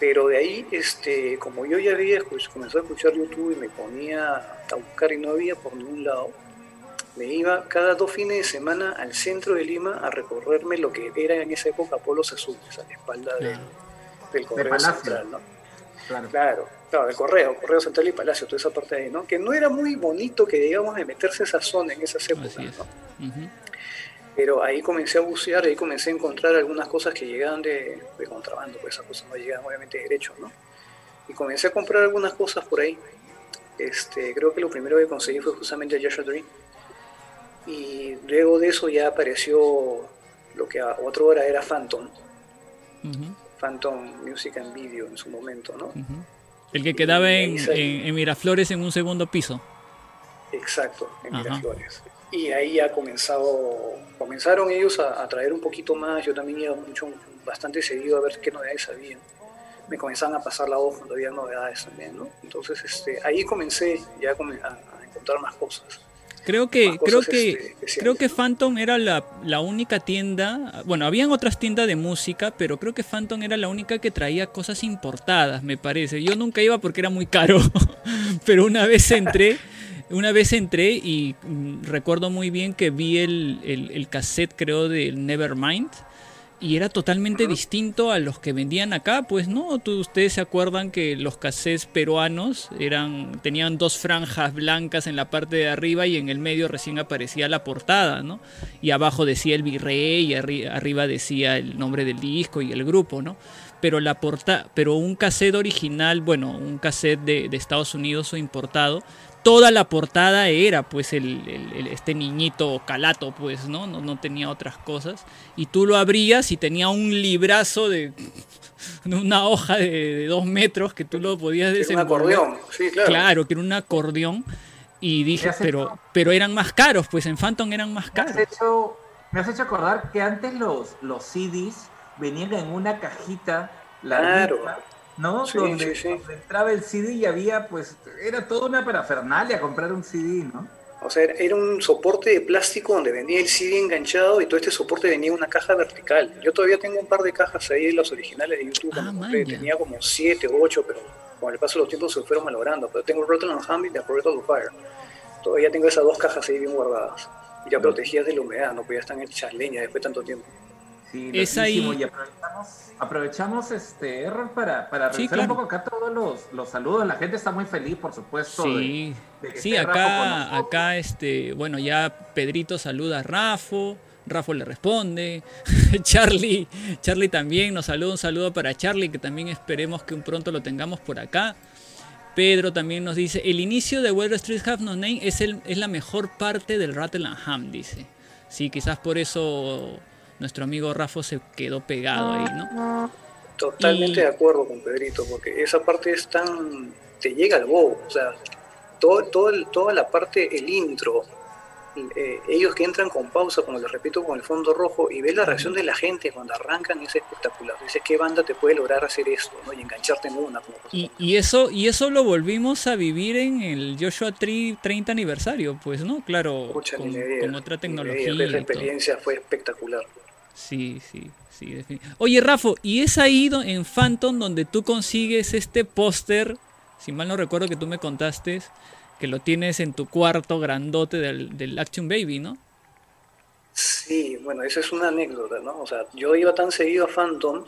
Pero de ahí, este, como yo ya había escuch- comenzado a escuchar YouTube y me ponía a buscar y no había por ningún lado, me iba cada dos fines de semana al centro de Lima a recorrerme lo que era en esa época Polos Azules, a la espalda del, Claro. del Correo. Central, ¿no? Claro. Claro, claro, del Correo, Correo Central y Palacio, toda esa parte de ahí, ¿no? Que no era muy bonito que digamos de meterse esa zona en esas épocas, es. ¿no? Pero ahí comencé a bucear, ahí comencé a encontrar algunas cosas que llegaban de, de contrabando, pues esas cosas no llegaban obviamente de derecho, ¿no? Y comencé a comprar algunas cosas por ahí. Este, creo que lo primero que conseguí fue justamente Joshua Tree. Y luego de eso ya apareció lo que a otra hora era Phantom. Phantom Music and Video en su momento, ¿no? El que quedaba en, en- en Miraflores en un segundo piso. Exacto, en Ajá. Miraflores. Y ahí ha comenzado, comenzaron ellos a, a traer un poquito más, yo también iba mucho, bastante seguido a ver qué novedades había. Me comenzaban a pasar la voz cuando había novedades también, ¿no? Entonces este, ahí comencé ya a, a- encontrar más cosas. Creo que, Más creo que, este, creo que Phantom era la, la única tienda. Bueno, habían otras tiendas de música, pero creo que Phantom era la única que traía cosas importadas, me parece. Yo nunca iba porque era muy caro, pero una vez entré, una vez entré y mm, recuerdo muy bien que vi el, el, el cassette, creo, del Nevermind. y era totalmente distinto a los que vendían acá, pues no, Tú- ustedes se acuerdan que los cassettes peruanos eran tenían dos franjas blancas en la parte de arriba y en el medio recién aparecía la portada, ¿no? Y abajo decía el virrey y arri- arriba decía el nombre del disco y el grupo, ¿no? Pero la porta pero un cassette original, bueno, un cassette de, de Estados Unidos o importado, toda la portada era pues el, el- el- este niñito calato pues no? no no tenía otras cosas y tú lo abrías y tenía un librazo de, de una hoja de, de dos metros que tú lo podías Era un desenvolver acordeón, sí, claro. claro que era un acordeón y dije pero hecho- pero eran más caros pues en Phantom eran más Me has, caros hecho, me has hecho acordar que antes los, los CDs venían en una cajita larguita, Claro. ¿No? Sí, donde, sí, sí. donde entraba el CD y había, pues, era toda una parafernalia comprar un CD, ¿no? O sea, era- un soporte de plástico donde venía el CD enganchado y todo este soporte venía en una caja vertical. Yo todavía tengo un par de cajas ahí, las originales de YouTube. Ah, cuando compré. tenía como 7 o 8, pero con el paso de los tiempos se fueron malogrando. Pero tengo Rattle and y The Corrector of Fire. Todavía tengo esas dos cajas ahí bien guardadas. Ya protegidas de la humedad, ¿no? Ya están hechas leña después de tanto tiempo. Sí, Es ahí- Y aprovechamos, aprovechamos este error para, para Sí, revisar claro. un poco acá todos los, los saludos. La gente está muy feliz, por supuesto. Sí, de- de que sí, Rafa acá, acá, este, bueno, ya Pedrito saluda a Rafo, Rafo le responde, Charlie, Charlie también nos saluda, un saludo para Charlie, que también esperemos que un pronto lo tengamos por acá. Pedro también nos dice, el inicio de Where Street Have No Name es, el, es la mejor parte del Rattle and Ham, dice. Sí, quizás por eso nuestro amigo Rafo se quedó pegado ahí, ¿no? Totalmente Y- de acuerdo con Pedrito, porque esa parte es tan. te llega al bobo. O sea, todo, todo el- toda la parte, el intro, eh, ellos que entran con pausa, como les repito, con el fondo rojo, y ves la reacción de la gente cuando arrancan, es espectacular. Dices, ¿qué banda te puede lograr hacer esto? ¿no? Y engancharte en una. Como Y, y eso y eso lo volvimos a vivir en el Joshua Tree 30 aniversario, pues, ¿no? Claro, Pucha, con, digas, con otra tecnología. Esa y todo. experiencia fue espectacular. Sí, sí, sí. Oye, Rafo, ¿y es ahí en Phantom donde tú consigues este póster? Si mal no recuerdo que tú me contaste que lo tienes en tu cuarto grandote del, del Action Baby, ¿no? Sí, bueno, esa es una anécdota, ¿no? O sea, yo iba tan seguido a Phantom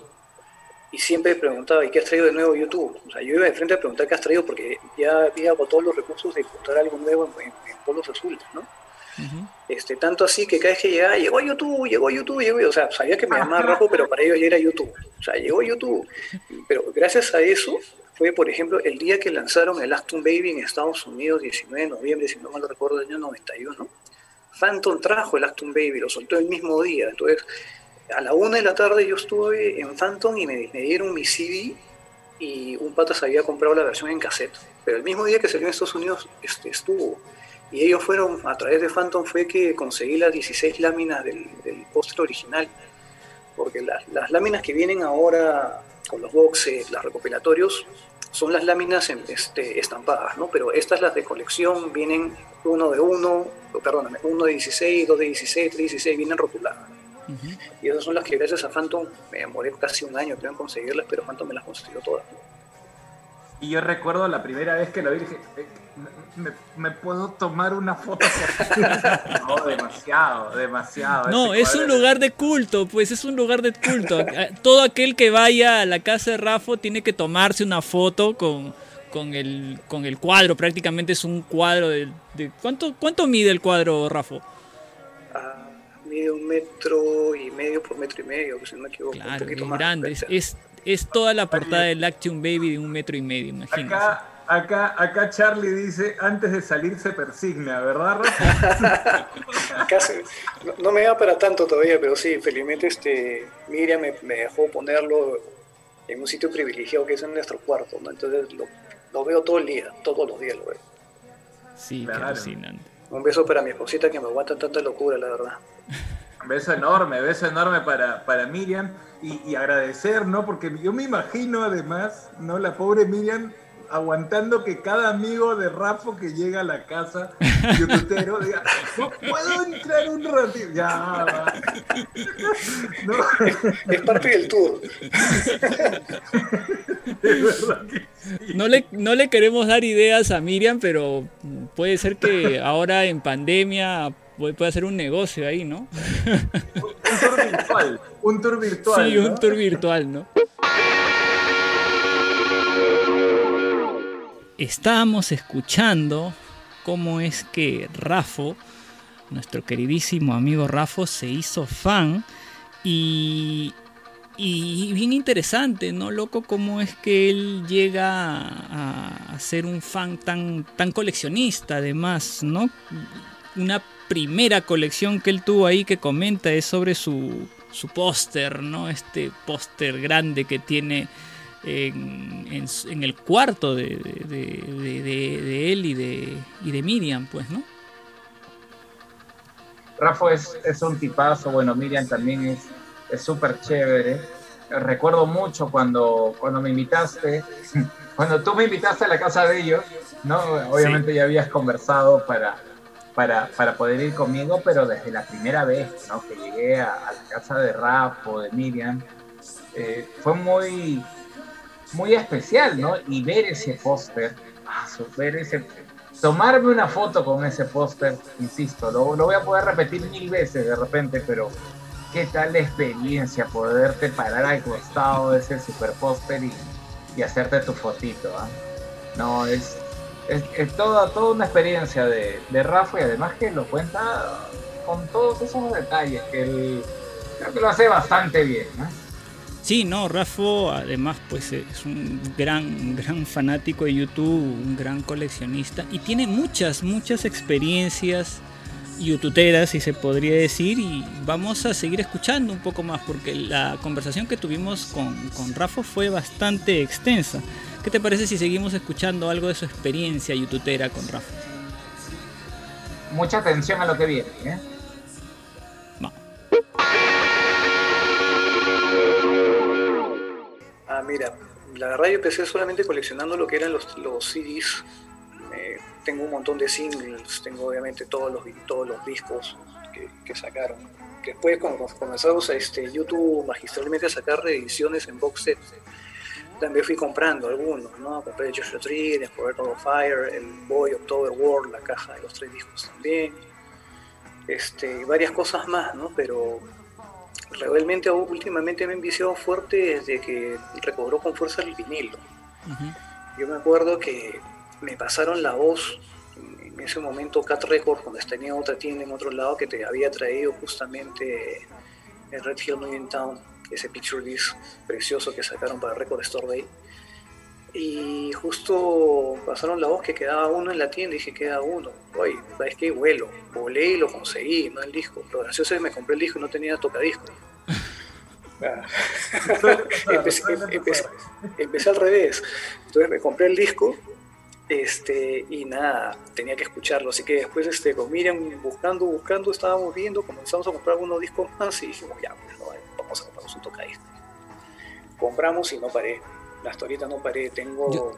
y siempre preguntaba, ¿y qué has traído de nuevo YouTube? O sea, yo iba de frente a preguntar qué has traído porque ya había agotado los recursos de encontrar algo nuevo en, en- en polos azules, ¿no? Este, tanto así que cada vez que llegaba, llegó YouTube, llegó YouTube, llegó, o sea, sabía que me llamaba Rajo, pero para ellos ya era YouTube. O sea, llegó YouTube. Pero gracias a eso fue, por ejemplo, el día que lanzaron el Acton Baby en Estados Unidos, 19 de noviembre, si no mal recuerdo, del año 91. Phantom trajo el Acton Baby, lo soltó el mismo día. Entonces, a la una de la tarde yo estuve en Phantom y me, me dieron mi CD y un pata se había comprado la versión en cassette. Pero el mismo día que salió en Estados Unidos este, estuvo. Y ellos fueron, a través de Phantom fue que conseguí las 16 láminas del, del póster original. Porque las, las láminas que vienen ahora con los boxes, los recopilatorios, son las láminas este, estampadas, ¿no? Pero estas, las de colección, vienen uno de uno, perdóname, uno de 16, dos de 16, tres de 16, vienen rotuladas. Y esas son las que gracias a Phantom me demoré casi un año creo, en conseguirlas, pero Phantom me las consiguió todas. Y yo recuerdo la primera vez que lo vi, dije, eh, ¿me, puedo tomar una foto contigo?" No, demasiado, demasiado. No, es un lugar de culto, pues es un lugar de culto. A- Todo aquel que vaya a la casa de Rafo tiene que tomarse una foto con, con, el, con el cuadro. Prácticamente es un cuadro de... de- ¿cuánto, ¿Cuánto mide el cuadro, Rafo? Ah, mide un metro y medio por metro y medio, si no me equivoco. un Claro, poquito es más. grande. Es, es, es toda la portada del Action Baby de un metro y medio, imagínense. Acá, acá, acá Charlie dice, antes de salir se persigna, ¿verdad, Rafa? Casi, no, no me da para tanto todavía, pero sí, felizmente este, Miriam me, me dejó ponerlo en un sitio privilegiado que es en nuestro cuarto, ¿no? Entonces lo, lo veo todo el día, todos los días lo veo. Sí, qué Claro. alucinante. Un beso para mi esposita que me aguanta tanta locura, la verdad. Beso enorme, beso enorme para, para Miriam y, y agradecer, ¿no? Porque yo me imagino además, ¿no? La pobre Miriam aguantando que cada amigo de Rafa que llega a la casa youtubero diga, no puedo entrar un ratito. Ya, va. No, Es parte del tour. sí. No le, no le queremos dar ideas a Miriam, pero puede ser que ahora en pandemia puede, hacer un negocio ahí, ¿no? un tour virtual. Un tour virtual. Sí, ¿no? un tour virtual, ¿no? Estábamos escuchando cómo es que Rafo, nuestro queridísimo amigo Rafo, se hizo fan y, y bien interesante, ¿no? Loco, cómo es que él llega a, a ser un fan tan, tan coleccionista, además, ¿no? Una primera colección que él tuvo ahí que comenta es sobre su, su póster, ¿no? Este póster grande que tiene en, en en el cuarto de, de- de- de- de él y de, y de Miriam, pues, ¿no? Rafa es, es un tipazo, bueno, Miriam también es es súper chévere. Recuerdo mucho cuando, cuando me invitaste, cuando tú me invitaste a la casa de ellos, ¿no? Obviamente ya habías conversado para, para, para poder ir conmigo, pero desde la primera vez, ¿no? Que llegué a, la casa de Rafa o de Miriam, eh, fue muy, muy especial, ¿no? Y ver ese póster, ah, ver ese, tomarme una foto con ese póster, insisto, lo, lo voy a poder repetir mil veces de repente, pero qué tal la experiencia poderte parar al costado de ese super póster y, y hacerte tu fotito, ¿ah? No, es, es, es toda, toda una experiencia de, de Rafa y además que lo cuenta con todos esos detalles que él creo que lo hace bastante bien, ¿no? Sí, no, Rafo además pues es un gran, gran fanático de YouTube, un gran coleccionista y tiene muchas, muchas experiencias youtuberas, si se podría decir, y vamos a seguir escuchando un poco más porque la conversación que tuvimos con, con Rafa fue bastante extensa. ¿Qué te parece si seguimos escuchando algo de su experiencia youtubera con Rafa? Mucha atención a lo que viene, ¿eh? Ah, mira, la verdad yo empecé solamente coleccionando lo que eran los, los CDs. Eh, tengo un montón de singles, tengo obviamente todos los, todos los discos que, que sacaron. Después cuando comenzamos a este, YouTube magistralmente a sacar reediciones en box set, también fui comprando algunos, ¿no? Compré Joshua Tree, después of Fire, el Boy October World, la caja de los tres discos también. Este, y varias cosas más, ¿no? Pero realmente últimamente me he enviciado fuerte desde que recobró con fuerza el vinilo. Yo me acuerdo que me pasaron la voz en ese momento Cat Records, cuando tenía otra tienda en otro lado que te había traído justamente el Red Hill New Town, ese picture disc precioso que sacaron para Record Store Day. Y justo pasaron la voz que quedaba uno en la tienda y dije, queda uno. Oye, ¿sabes qué? Vuelo. Volé y lo conseguí, no el disco. Lo gracioso es que me compré el disco y no tenía tocadiscos. Ah. empecé, empecé- empecé al revés. Entonces me compré el disco este, y nada, tenía que escucharlo. Así que después este, con Miriam buscando, buscando, estábamos viendo, comenzamos a comprar algunos discos más y dijimos, ya, pues, no, vamos a comprarnos un tocadiscos. Compramos y no paré. Hasta ahorita no paré. Tengo Yo-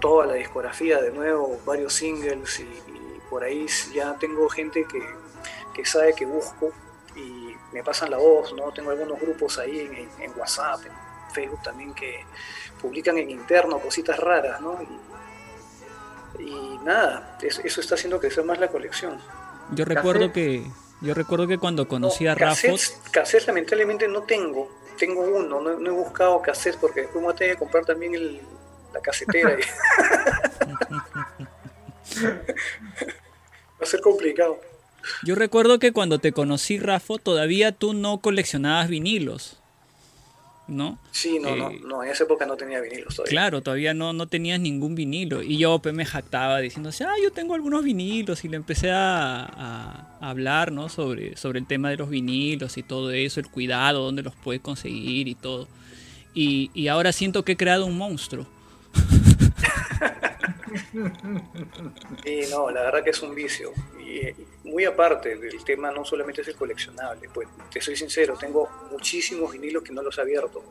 toda la discografía de nuevo, varios singles y, y por ahí ya tengo gente que, que sabe que busco y me pasan la voz, ¿no? Tengo algunos grupos ahí en, en- en WhatsApp, en Facebook también que publican en interno cositas raras, ¿no? Y, y nada, eso, eso está haciendo crecer más la colección. Yo recuerdo que yo recuerdo que cuando conocí No, a Rafa, cassettes, lamentablemente no tengo. Tengo uno, no, no he buscado cassettes porque después me voy a tener que comprar también el- la casetera. Va a ser complicado. yo recuerdo que cuando te conocí Rafa, todavía tú no coleccionabas vinilos. ¿No? Sí, no, no, Eh, no, en esa época no tenía vinilos todavía. Claro, todavía no, no tenías ningún vinilo. Y yo pues, me jactaba diciendo, ah, yo tengo algunos vinilos. Y le empecé a, a- a hablar ¿no? sobre, sobre el tema de los vinilos y todo eso, el cuidado, dónde los puedes conseguir y todo. Y, y ahora siento que he creado un monstruo. Y no, la verdad que es un vicio. Y eh, muy aparte del tema, no solamente es el coleccionable. Pues te soy sincero, tengo muchísimos vinilos que no los he abierto.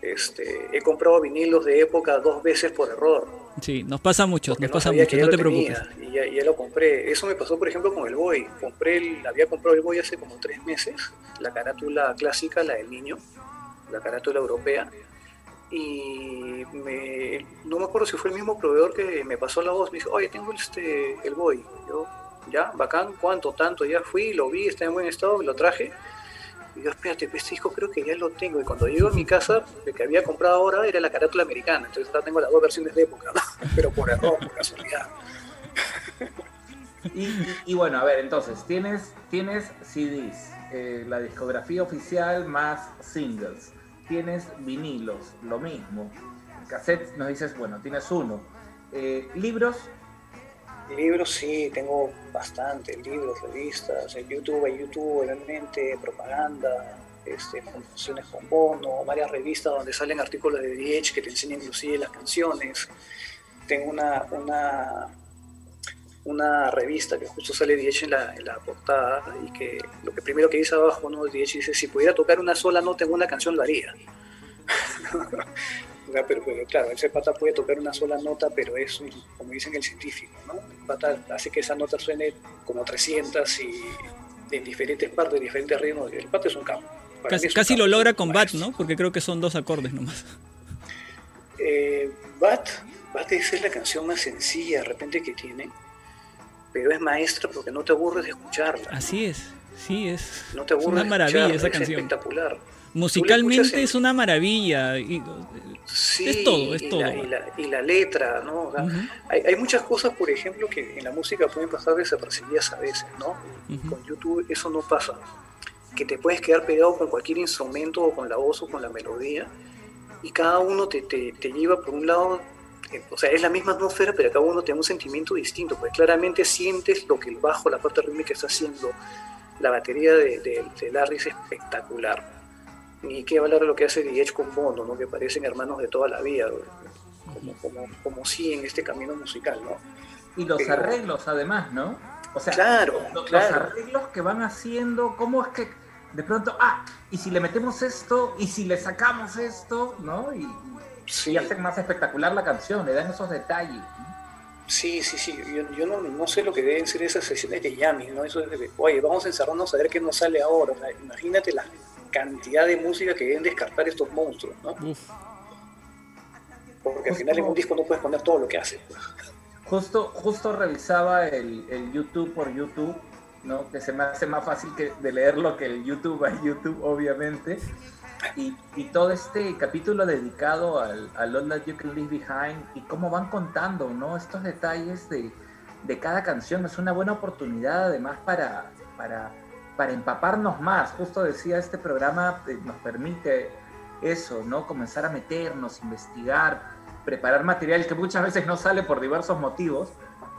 Este, he comprado vinilos de época dos veces por error. Sí, nos pasa mucho, nos pasa sabía mucho, no te preocupes. Y ya, ya lo compré. Eso me pasó, por ejemplo, con el Boy. Compré el, había comprado el Boy hace como tres meses, la carátula clásica, la del niño, la carátula europea. Y me- no me acuerdo si fue el mismo proveedor que me pasó la voz. Me dijo, oye, tengo este, el Boy. Yo, ya, bacán, cuánto, tanto, ya fui, lo vi, está en buen estado, lo traje. Y yo, espérate, este disco creo que ya lo tengo. Y cuando llego a mi casa, el que había comprado ahora era la carátula americana. Entonces ahora tengo las dos versiones de época, pero por error, por casualidad. Y bueno, a ver, entonces, tienes, tienes CDs, eh, la discografía oficial más singles. Tienes vinilos, lo mismo. Cassettes, nos dices, bueno, tienes uno. Eh, libros, Libros sí, tengo bastante, libros, revistas, en YouTube, en YouTube, obviamente, propaganda, este, funciones con bono, varias revistas donde salen artículos de DH que te enseñan inclusive las canciones. Tengo una, una, una revista que justo sale DH en la, en la portada y que lo que primero que dice abajo, ¿no? DH dice, si pudiera tocar una sola nota en una canción lo haría. Pero, pero, claro, ese pata puede tocar una sola nota, pero es, un- como dicen el científico, ¿no? El pata hace que esa nota suene como 300 y en diferentes partes, diferentes ritmos. El pata es un campo. Casi, mí es un casi lo logra con Bat. ¿no? Porque creo que son dos acordes nomás. Eh, Bat, Bat es la canción más sencilla de repente que tiene, pero es maestra porque no te aburres de escucharla. Así es, sí es. No te es aburres una de maravilla esa es canción. espectacular. Musicalmente en- es una maravilla. y- Sí, Es todo, es y todo. La, y, la, y la letra, ¿no? O sea, Ujú. hay, hay muchas cosas, por ejemplo, que en la música pueden pasar desapercibidas a veces, ¿no? Y Ujú. Con YouTube eso no pasa. Que te puedes quedar pegado con cualquier instrumento o con la voz o con la melodía y cada uno te, te, te lleva por un lado, o sea, es la misma atmósfera, pero cada uno tiene un sentimiento distinto, porque claramente sientes lo que el bajo, la parte rítmica está haciendo. La batería de, de, de Larry es espectacular. Ni qué hablar de lo que hace The con Bono, ¿no? que parecen hermanos de toda la vida, como, como, como sí en este camino musical, ¿no? y los Pero- arreglos además, ¿no? O sea, Claro, lo- los claro. arreglos que van haciendo, ¿cómo es que de pronto, ah, y si le metemos esto, y si le sacamos esto, ¿no? Y, Sí, y hacen más espectacular la canción, le dan esos detalles. sí, sí, sí. Yo, yo no, no sé lo que deben ser esas sesiones de jamming, ¿no? Eso es de, oye, vamos a encerrarnos a ver qué nos sale ahora. O sea, imagínate la cantidad de música que deben descartar estos monstruos, ¿no? Uf. Porque al final en un disco no puedes poner todo lo que hace. Justo, justo revisaba el, el YouTube por YouTube, ¿no? Que se me hace más fácil que de leerlo que el YouTube a YouTube, obviamente. Y, y todo este capítulo dedicado al, al All That You Can Leave Behind y cómo van contando, ¿no? Estos detalles de, de cada canción. Es una buena oportunidad además para, para, para empaparnos más. Justo decía, este programa eh, nos permite eso, ¿no? Comenzar a meternos, investigar, preparar material que muchas veces no sale por diversos motivos,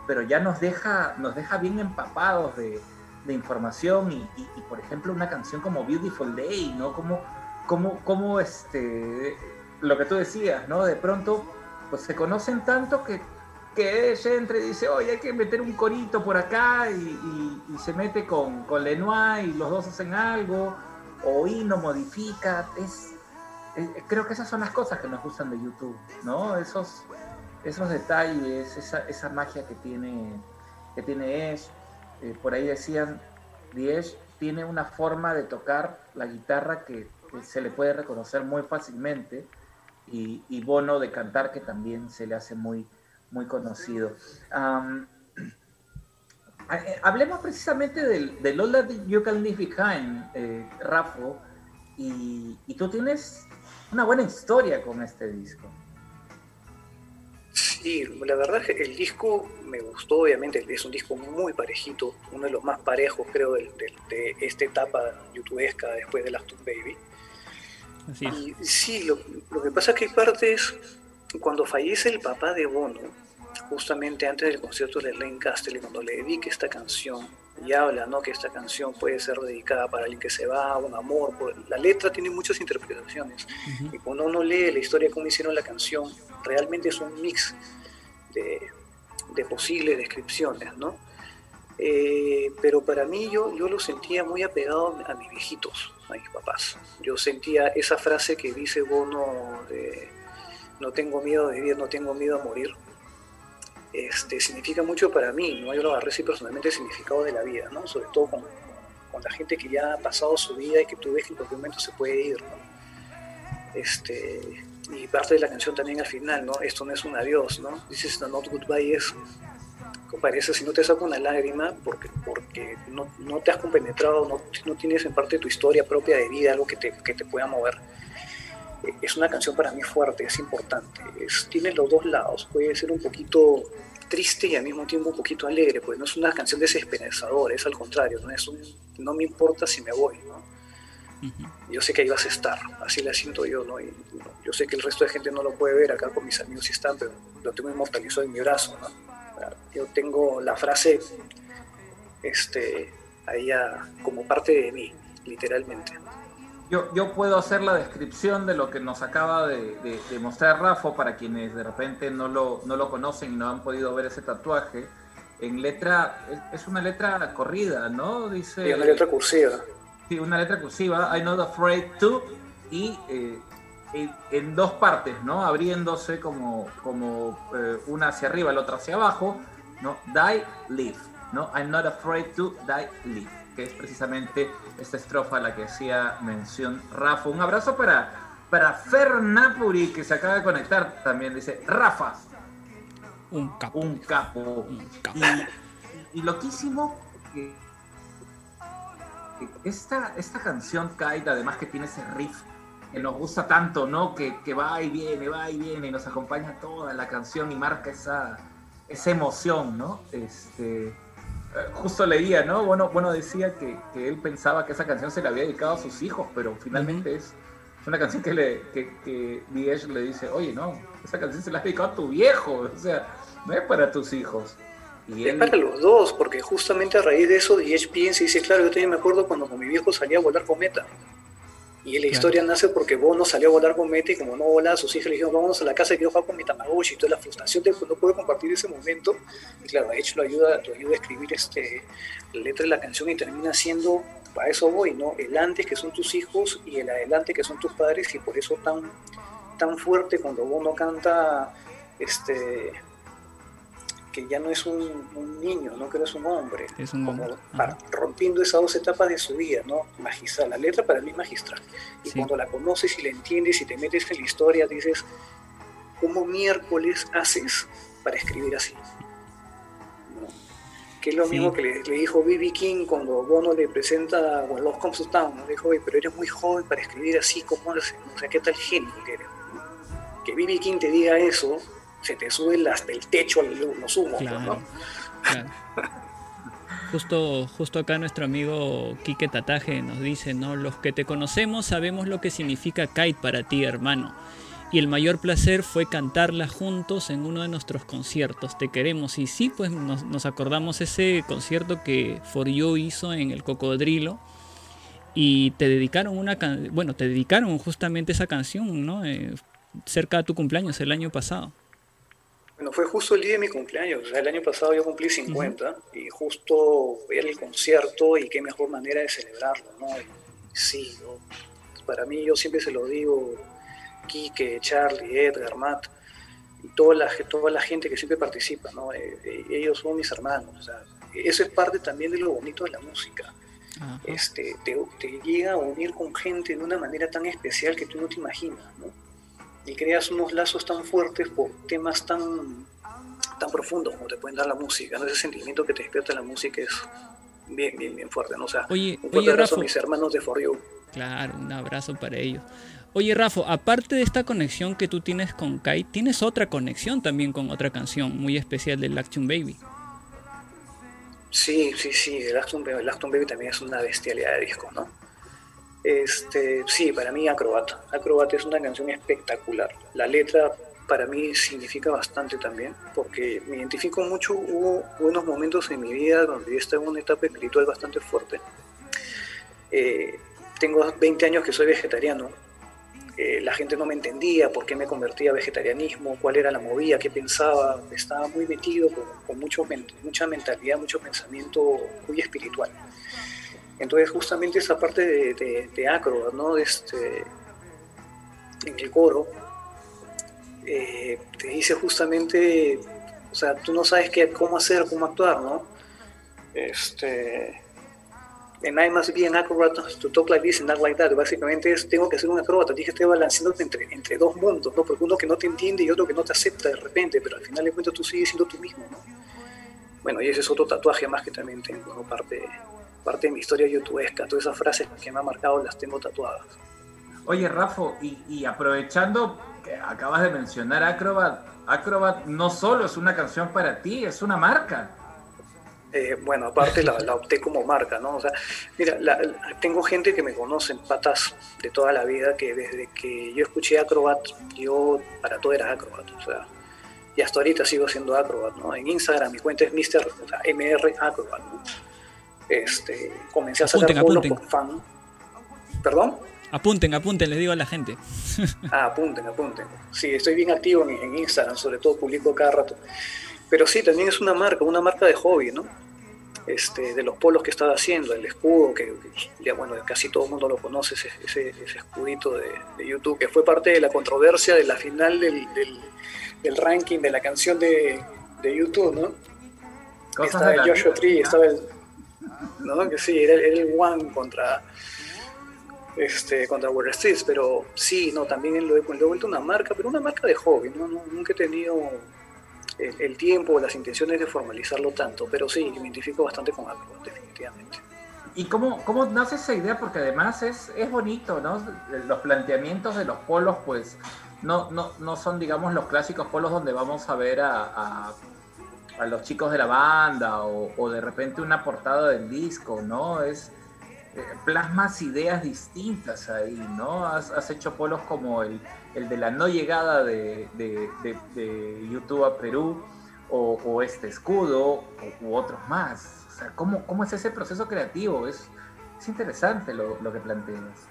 pero ya nos deja, nos deja bien empapados de, de información y, y- y, por ejemplo, una canción como Beautiful Day, ¿no? Como, como, como este, lo que tú decías, ¿no? De pronto, pues se conocen tanto que, que ella entra y dice, oye, hay que meter un corito por acá y, se mete con, con Lenoir y los dos hacen algo, o Hino modifica, es, creo que esas son las cosas que nos gustan de YouTube, ¿no? Esos, esos detalles, esa, esa magia que tiene, que tiene Ash. Eh, por ahí decían, Ash tiene una forma de tocar la guitarra que, se le puede reconocer muy fácilmente y, Bono de cantar que también se le hace muy, muy conocido. Eh, hablemos precisamente del, All That You Can Leave Behind, eh, Rafo, y, y tú tienes una buena historia con este disco. Sí, la verdad es que el disco me gustó, obviamente es un disco muy parejito, uno de los más parejos creo del- del- de, esta etapa youtubesca después de Last Baby. Así es. Y sí, lo, lo que pasa es que hay partes, cuando fallece el papá de Bono, justamente antes del concierto de Len Castle, cuando le dedique esta canción, y habla ¿no? que esta canción puede ser dedicada para alguien que se va, un amor, la letra tiene muchas interpretaciones, y cuando uno lee la historia de cómo hicieron la canción, realmente es un mix de, de posibles descripciones, ¿no? Eh, pero para mí yo, yo lo sentía muy apegado a mis viejitos, a mis papás. Yo sentía esa frase que dice Bono de no tengo miedo de vivir, no tengo miedo a morir. Este, significa mucho para mí, ¿no? Yo lo agarré así personalmente el significado de la vida, ¿no? Sobre todo con, con la gente que ya ha pasado su vida y que tú ves que en cualquier momento se puede ir, ¿no? Este, y parte de la canción también al final, ¿no? Esto no es un adiós, ¿no? This is not goodbye, es parece si no te saca una lágrima porque, porque no, no te has compenetrado, no, no, tienes en parte tu historia propia de vida, algo que te, que te pueda mover. Eh, es una canción para mí fuerte, es importante. Es, tiene los dos lados, puede ser un poquito triste y al mismo tiempo un poquito alegre, pues no es una canción desesperanzadora, es al contrario, no, es un, no me importa si me voy, ¿no? Yo sé que ahí vas a estar, así la siento yo, ¿no? Y, yo sé que el resto de gente no lo puede ver, acá con mis amigos sí están, pero lo tengo inmortalizado en mi brazo, ¿no? Yo tengo la frase este, ahí como parte de mí, literalmente. Yo, yo, puedo hacer la descripción de lo que nos acaba de, mostrar Rafa para quienes de repente no lo, no lo conocen y no han podido ver ese tatuaje. En letra, es una letra corrida, ¿no? Dice. una letra cursiva. Sí, una letra cursiva. I'm not afraid to. Y eh, en, dos partes, ¿no? Abriéndose como, como eh, una hacia arriba, la otra hacia abajo, ¿no? Die, live, ¿no? I'm not afraid to die, live, que es precisamente esta estrofa a la que hacía mención Rafa. Un abrazo para, para Fer Napuri, que se acaba de conectar también, dice, Rafa. Un capo. Un capo. Y, loquísimo que, esta, esta canción, Kite, además que tiene ese riff que nos gusta tanto, ¿no? Que, va y viene, va y viene y nos acompaña toda la canción y marca esa, esa emoción, ¿no? Este, eh, justo leía, ¿no? Bueno, bueno decía que, él pensaba que esa canción se le había dedicado a sus hijos, pero finalmente es, una canción que le que, que le dice, oye, no, esa canción se la ha dedicado a tu viejo, o sea, no es para tus hijos. Y es para los dos, porque justamente a raíz de eso Diez piensa y dice, claro, yo también me acuerdo cuando con mi viejo salía a volar cometa. Y la historia nace porque Bono salió a volar con Meta y como no volaba, sus hijos le dijeron, vamos a la casa y quiero jugar con mi Tamagotchi. Y toda la frustración de no puedo compartir ese momento. Y claro, de hecho lo ayuda, lo ayuda a escribir este, la letra de la canción y termina siendo, para eso voy, ¿no? El antes que son tus hijos y el adelante que son tus padres y por eso tan, tan fuerte cuando Bono canta este que ya no es un, niño, no que no es un hombre, es un como rompiendo esas dos etapas de su vida, ¿no? Magistral, la letra para mí magistral. Y cuando la conoces y la entiendes y te metes en la historia, dices, ¿cómo miércoles haces para escribir así? Que es lo mismo que le, dijo B.B. King cuando Bono le presenta When Love Comes to Town, le dijo, pero eres muy joven para escribir así, ¿cómo haces? O sea, ¿qué tal genio que eres? Que B.B. King te diga eso, se te sube hasta el techo los humos, ¿no? Justo, justo acá nuestro amigo Quique Tataje nos dice, ¿no? Los que te conocemos sabemos lo que significa Kite para ti, hermano. Y el mayor placer fue cantarla juntos en uno de nuestros conciertos. Te queremos. Y sí, pues nos, acordamos ese concierto que For You hizo en el Cocodrilo. Y te dedicaron una bueno, te dedicaron justamente esa canción, ¿no? Eh, cerca de tu cumpleaños el año pasado. Bueno, fue justo el día de mi cumpleaños. O sea, el año pasado yo cumplí 50 y justo era el concierto y qué mejor manera de celebrarlo, ¿no? sí, para mí yo siempre se lo digo, Quique, Charlie, Edgar, Matt y toda la, toda la gente que siempre participa, ¿no? Eh, eh, ellos son mis hermanos. O sea, eso es parte también de lo bonito de la música. Este, te, te llega a unir con gente de una manera tan especial que tú no te imaginas, ¿no? Y creas unos lazos tan fuertes por temas tan, tan profundos como te pueden dar la música. ¿no? Ese sentimiento que te despierta la música es bien, bien, bien fuerte. ¿no? O sea, oye, un fuerte abrazo a mis hermanos de For You. Claro, un abrazo para ellos. Oye, Rafa, aparte de esta conexión que tú tienes con Kai, tienes otra conexión también con otra canción muy especial del Action Baby. Sí, sí, sí, el Action, el Action Baby también es una bestialidad de disco, ¿no? Este, sí, para mí Acrobat. Acrobat es una canción espectacular. La letra para mí significa bastante también, porque me identifico mucho. Hubo unos momentos en mi vida donde estaba en una etapa espiritual bastante fuerte. Eh, tengo 20 años que soy vegetariano. Eh, la gente no me entendía por qué me convertía a vegetarianismo, cuál era la movida, qué pensaba. Estaba muy metido con, con mucho, mucha mentalidad, mucho pensamiento muy espiritual. Entonces justamente esa parte de, de, acro, ¿no? Este, en el coro, eh, te dice justamente, o sea, tú no sabes qué, cómo hacer, cómo actuar, ¿no? Este, en I must be an acrobat to talk like this and not like that. Básicamente es, tengo que ser un acróbata, tienes que estar balanceando entre, entre dos mundos, ¿no? Porque uno que no te entiende y otro que no te acepta de repente, pero al final de cuentas tú sigues siendo tú mismo, ¿no? Bueno, y ese es otro tatuaje más que también tengo, ¿no? parte, parte de mi historia youtubesca. Todas esas frases que me han marcado las tengo tatuadas. Oye, Rafa, y, y aprovechando que acabas de mencionar Acrobat, Acrobat no solo es una canción para ti, es una marca. Eh, bueno, aparte la, la, opté como marca, ¿no? O sea, mira, la, la, tengo gente que me conocen, patas de toda la vida, que desde que yo escuché Acrobat, yo para todo era Acrobat, o sea, y hasta ahorita sigo siendo Acrobat, ¿no? En Instagram mi cuenta es Mr. O sea, MR Acrobat, ¿no? Este, comencé a sacar apunten, por fan. ¿Perdón? Apunten, apunten, les digo a la gente. ah, apunten, apunten. Sí, estoy bien activo en, en Instagram, sobre todo publico cada rato. Pero sí, también es una marca, una marca de hobby, ¿no? Este, de los polos que estaba haciendo, el escudo, que, que ya bueno, casi todo el mundo lo conoce, ese, ese, ese escudito de, de, YouTube, que fue parte de la controversia de la final del, del, del ranking de la canción de, de YouTube, ¿no? Cosas estaba el Joshua Tree, estaba el... ¿no? Que sí, era, el One contra este, contra Wall Street, pero sí, no, también lo he, vuelto una marca, pero una marca de hobby, ¿no? nunca he tenido el, tiempo o las intenciones de formalizarlo tanto, pero sí, me identifico bastante con algo, definitivamente. ¿Y cómo, cómo nace esa idea? Porque además es, es bonito, ¿no? Los planteamientos de los polos, pues, no, no, no son, digamos, los clásicos polos donde vamos a ver a, a los chicos de la banda o, o, de repente una portada del disco, ¿no? Es, eh, plasmas ideas distintas ahí, ¿no? Has, has hecho polos como el, el, de la no llegada de, de, de, YouTube a Perú o, o este escudo u, u otros más. O sea, ¿cómo, ¿cómo, es ese proceso creativo? Es, es interesante lo, lo, que planteas.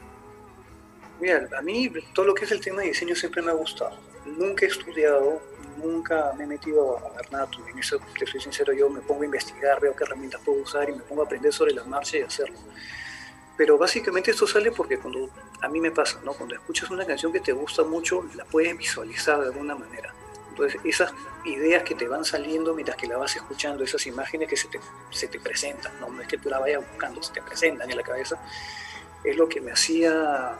Mira, a mí todo lo que es el tema de diseño siempre me ha gustado. Nunca he estudiado, nunca me he metido a ver nada. En eso, te soy sincero, yo me pongo a investigar, veo qué herramientas puedo usar y me pongo a aprender sobre la marcha y hacerlo. Pero básicamente esto sale porque cuando a mí me pasa, ¿no? Cuando escuchas una canción que te gusta mucho, la puedes visualizar de alguna manera. Entonces, esas ideas que te van saliendo mientras que la vas escuchando, esas imágenes que se te, se te presentan, ¿no? no es que tú la vayas buscando, se te presentan en la cabeza, es lo que me hacía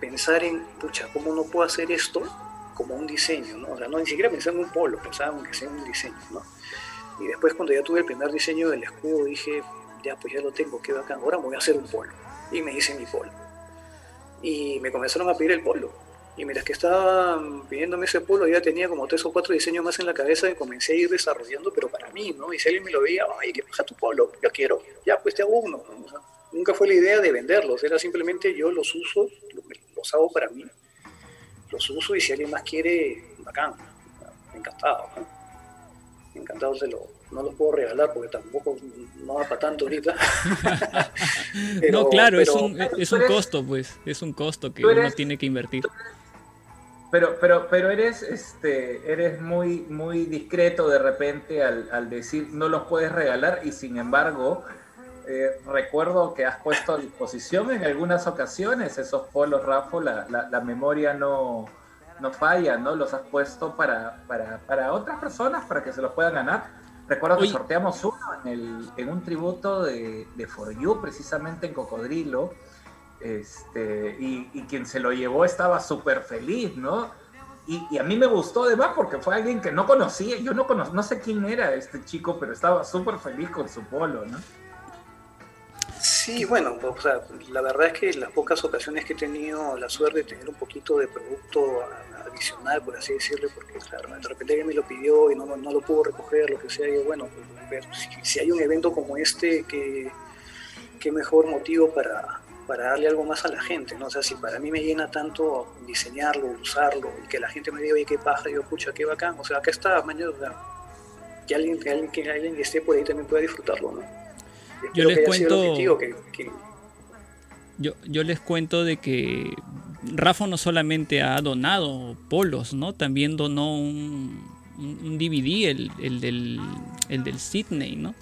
pensar en, pucha, ¿cómo no puedo hacer esto como un diseño? ¿no? O sea, no ni siquiera pensaba en un polo, pensaba en que sea un diseño, ¿no? Y después cuando ya tuve el primer diseño del escudo, dije, ya pues ya lo tengo, qué bacán, ahora me voy a hacer un polo. Y me hice mi polo. Y me comenzaron a pedir el polo y mientras que estaban pidiéndome ese polo, ya tenía como tres o cuatro diseños más en la cabeza y comencé a ir desarrollando, pero para mí, ¿no? Y si alguien me lo veía, ay, que baja tu polo, yo quiero, ya pues te hago uno. ¿no? O sea, nunca fue la idea de venderlos, era simplemente yo los uso, los hago para mí, los uso y si alguien más quiere, bacán, encantado, ¿no? Encantado se lo, no los puedo regalar porque tampoco no va para tanto ahorita. pero, no, claro, pero, es un, es un costo, pues, es un costo que eres, uno tiene que invertir. Pero, pero, pero eres, este, eres muy, muy discreto de repente al, al decir no los puedes regalar y sin embargo eh, recuerdo que has puesto a disposición en algunas ocasiones esos polos, Rafa, la, la, la memoria no, no falla, ¿no? Los has puesto para, para, para otras personas, para que se los puedan ganar. Recuerdo que Oye. sorteamos uno en, el, en un tributo de, de, For You, precisamente en Cocodrilo. Este, y, y quien se lo llevó estaba súper feliz, ¿no? Y, y, a mí me gustó además porque fue alguien que no conocía, yo no conocía, no sé quién era este chico, pero estaba súper feliz con su polo, ¿no? Sí, bueno, o sea, la verdad es que las pocas ocasiones que he tenido la suerte de tener un poquito de producto adicional, por así decirlo, porque claro, de repente alguien me lo pidió y no, no lo pudo recoger, lo que sea, y bueno, pues, si, si, hay un evento como este, que qué mejor motivo para, para darle algo más a la gente, ¿no? O sea, si para mí me llena tanto diseñarlo, usarlo, y que la gente me diga, oye, qué paja, yo, pucha, qué bacán, o sea, acá está, mañana, que alguien, que alguien, que alguien que esté por ahí también pueda disfrutarlo, ¿no? Yo les cuento que, que... Yo, yo les cuento de que Rafa no solamente ha donado polos, ¿no? También donó un, un DVD, el, el, del, el del Sydney, ¿no?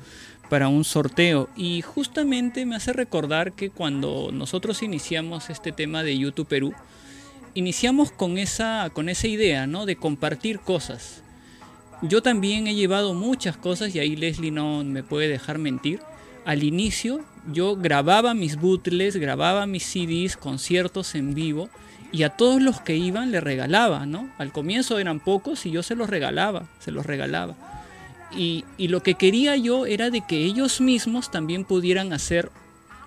Para un sorteo. Y justamente me hace recordar que cuando nosotros iniciamos este tema de YouTube Perú, iniciamos con esa, con esa idea, ¿no? De compartir cosas. Yo también he llevado muchas cosas y ahí Leslie no me puede dejar mentir al inicio yo grababa mis bootlegs, grababa mis CDs, conciertos en vivo y a todos los que iban le regalaba, ¿no? Al comienzo eran pocos y yo se los regalaba, se los regalaba. Y, y lo que quería yo era de que ellos mismos también pudieran hacer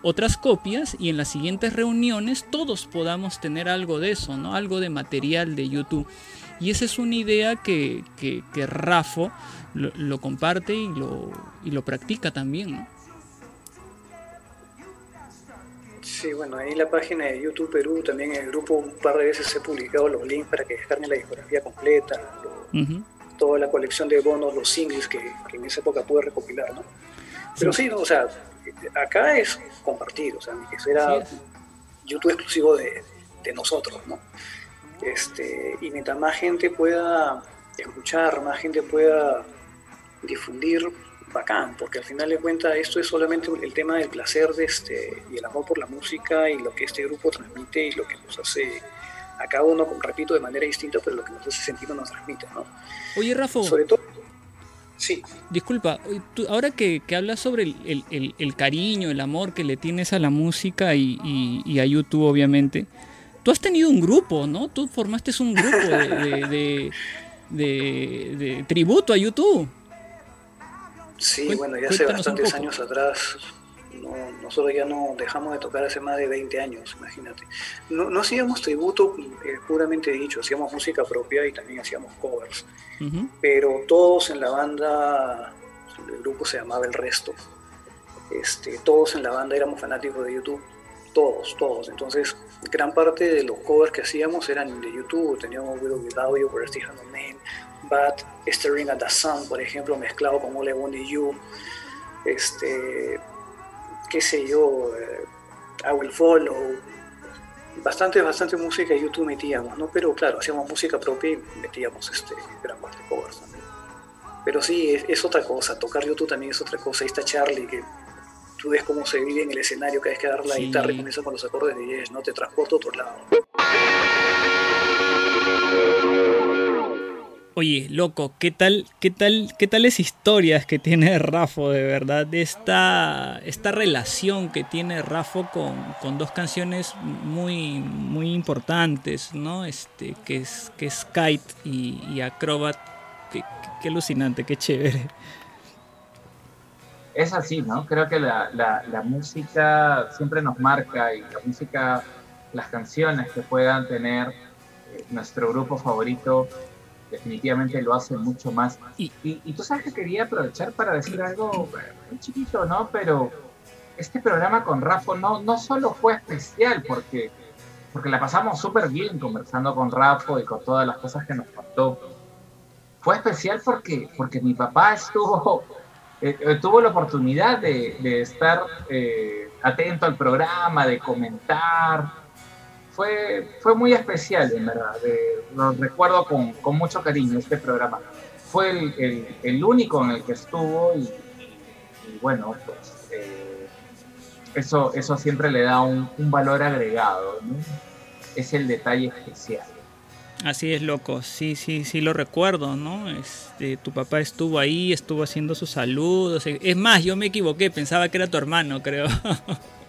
otras copias y en las siguientes reuniones todos podamos tener algo de eso, ¿no? Algo de material de YouTube. Y esa es una idea que, que, Rafo lo, lo comparte y lo, y lo practica también, ¿no? Sí, bueno, ahí en la página de YouTube Perú también en el grupo un par de veces he publicado los links para que descarguen la discografía completa, lo- toda la colección de bonos, los singles que, que en esa época pude recopilar, ¿no? Pero sí, no, o sea, acá es compartir, o sea, ni que Sí es. YouTube exclusivo de, de nosotros, ¿no? Este, y mientras más gente pueda escuchar, más gente pueda difundir, bacán, porque al final de cuentas esto es solamente el tema del placer de este, y el amor por la música y lo que este grupo transmite y lo que nos hace a cada uno, repito, de manera distinta, pero lo que nos hace sentir nos transmite, ¿no? Oye, Rafo, Sobre todo, sí, disculpa, tú- ahora que, que hablas sobre el, el- el- el cariño, el amor que le tienes a la música y, y- y a YouTube, obviamente, tú has tenido un grupo, ¿no? Tú formaste un grupo de- de- de tributo a YouTube. Sí, bueno, ya hace bastantes años atrás, no- nosotros ya no dejamos de tocar hace más de 20 años, imagínate. No, no hacíamos tributo eh, puramente dicho, hacíamos música propia y también hacíamos covers, pero todos en la banda, el grupo se llamaba El Resto, este, todos en la banda éramos fanáticos de YouTube, todos, todos. Entonces, gran parte de los covers que hacíamos eran de YouTube, teníamos Widow Without You, of Man, But Staring at the Sun, por ejemplo, mezclado con All I Want Is You, este, qué sé yo, eh, I Will Follow, bastante, bastante música de YouTube metíamos, ¿no? Pero claro, hacíamos música propia y metíamos este, gran parte de covers también. Pero sí, es, es otra cosa, tocar YouTube también es otra cosa. Ahí está Charlie, que tú ves cómo se vive en el escenario cada vez que agarra la Sí. guitarra y comienza con los acordes de Yes, ¿no? Te transporta a otro lado. Oye, loco, ¿qué tal, qué tal, qué tales historias que tiene Rafo de verdad? Esta, esta relación que tiene Rafo con, con dos canciones muy, muy importantes, ¿no? Este, que es, que es Kite y, Acrobat. Qué alucinante, qué chévere. es así, ¿no? Creo que la, la, la música siempre nos marca y la música, las canciones que puedan tener eh, nuestro grupo favorito, definitivamente lo hace mucho más. Y- Y, y tú sabes que quería aprovechar para decir algo eh, muy chiquito, ¿no? Pero este programa con Rafa no, no solo fue especial porque, porque la pasamos súper bien conversando con Rafa y con todas las cosas que nos contó. Fue especial porque, porque mi papá estuvo eh, eh, tuvo la oportunidad de, de estar eh, atento al programa, de comentar. Fue, fue muy especial, en verdad. de- lo recuerdo con, con mucho cariño este programa. Fue el, el- único en el que estuvo y, y bueno, pues eh, eso, eso siempre le da un, un valor agregado. ¿no? Es el detalle especial. Así es, loco. Sí, sí, sí lo recuerdo, ¿no? Este, tu papá estuvo ahí, estuvo haciendo sus saludos. Es más, yo me equivoqué, pensaba que era tu hermano, creo.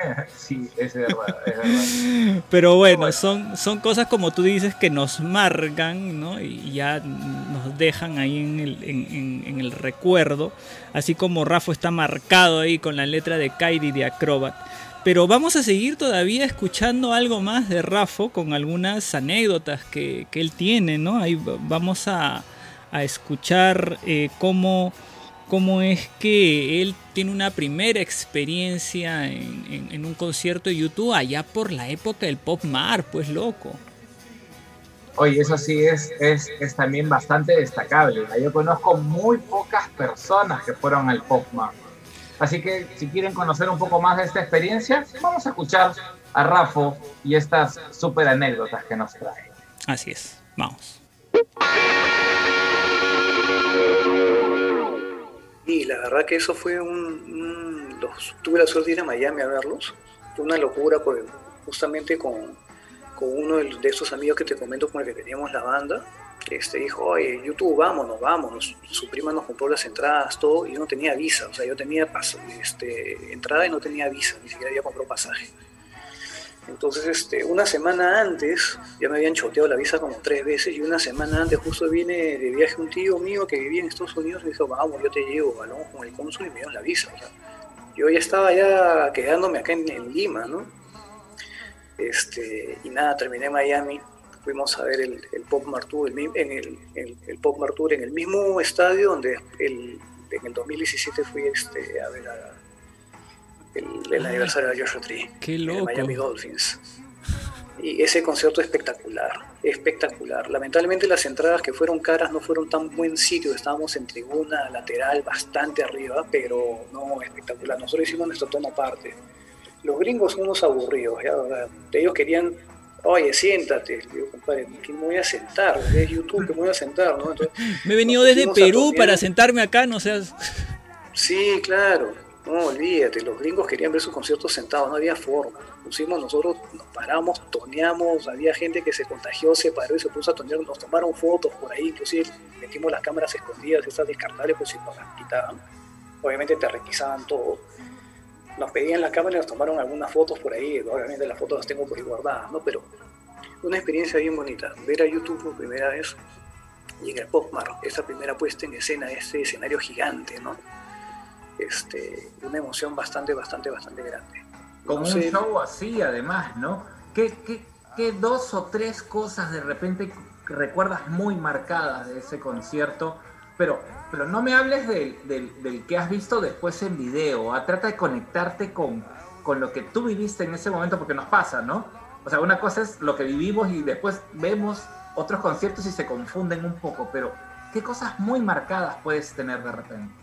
sí, es verdad, es verdad. Pero bueno, Bueno. son, son cosas como tú dices que nos marcan, ¿no? Y ya nos dejan ahí en el, en, en- el recuerdo. Así como Rafa está marcado ahí con la letra de Kairi de Acrobat. Pero vamos a seguir todavía escuchando algo más de Rafa con algunas anécdotas que, que él tiene, ¿no? Ahí va- vamos a, a escuchar eh, cómo, cómo es que él tiene una primera experiencia en, en- en un concierto de YouTube allá por la época del Pop Mar, pues loco. Oye, eso sí es, es, es también bastante destacable. Yo conozco muy pocas personas que fueron al Popman. Así que si quieren conocer un poco más de esta experiencia, vamos a escuchar a Rafo y estas súper anécdotas que nos trae. Así es, vamos. Y la verdad que eso fue un... un- los, tuve la suerte de ir a Miami a verlos. Fue una locura porque justamente con, con uno de, de amigos que te comento con el que teníamos la banda, este dijo, oye, YouTube, vámonos, vámonos. Su prima nos compró las entradas, todo, y yo no tenía visa. O sea, yo tenía este, entrada y no tenía visa, ni siquiera había comprado pasaje. Entonces, este, una semana antes, ya me habían choteado la visa como tres veces, y una semana antes justo viene de viaje un tío mío que vivía en Estados Unidos y me dijo, vamos, yo te llevo, vamos con el cónsul y me dieron la visa. O sea, yo ya estaba ya quedándome acá en, en Lima, ¿no? Este, y nada, terminé en Miami, fuimos a ver el, el Pop Martour el, en el, el- el Pop Martour en el mismo estadio donde el, en el 2017 fui este, a ver a- el, el aniversario de Joshua Tree Qué de loco. Miami Dolphins. Y ese concierto espectacular, espectacular. Lamentablemente las entradas que fueron caras no fueron tan buen sitio, estábamos en tribuna lateral bastante arriba, pero no espectacular. Nosotros hicimos nuestro tono aparte. Los gringos son unos aburridos, ya, ellos querían, oye, siéntate. Digo, compadre, ¿qué me voy a sentar? Es YouTube, que me voy a sentar, ¿no? Entonces, Me he venido desde Perú para sentarme acá, no seas... Sí, claro. No, olvídate, los gringos querían ver sus conciertos sentados, no había forma. Pusimos nosotros, nos paramos, toneamos, había gente que se contagió, se paró y se puso a tonear, nos tomaron fotos por ahí, inclusive metimos las cámaras escondidas, estas descartables, pues si nos las quitaban. Obviamente te requisaban todo. Nos pedían las cámaras y nos tomaron algunas fotos por ahí, obviamente las fotos las tengo por ahí guardadas, ¿no? Pero una experiencia bien bonita, ver a YouTube por primera vez y en el Popmar, esa primera puesta en escena, ese escenario gigante, ¿no? Este, una emoción bastante, bastante, bastante grande. Con No un show así, además, ¿no? ¿Qué, qué, qué dos o tres cosas de repente recuerdas muy marcadas de ese concierto? Pero, pero no me hables del, del- del que has visto después en video. ¿ah? Trata de conectarte con, con lo que tú viviste en ese momento, porque nos pasa, ¿no? O sea, una cosa es lo que vivimos y después vemos otros conciertos y se confunden un poco, pero ¿qué cosas muy marcadas puedes tener de repente?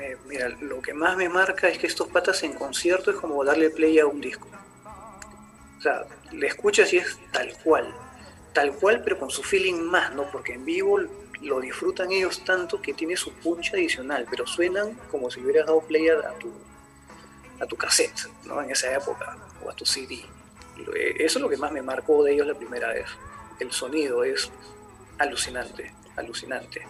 Me- mira, lo que más me marca es que estos patas en concierto es como darle play a un disco. O sea, le escuchas y es tal cual. Tal cual, pero con su feeling más, ¿no? Porque en vivo lo disfrutan ellos tanto que tiene su punch adicional, pero suenan como si hubieras dado play a, tu, a tu cassette, ¿no? En esa época, o a tu CD. Eh, Eso es lo que más me marcó de ellos la primera vez. El sonido es alucinante, alucinante.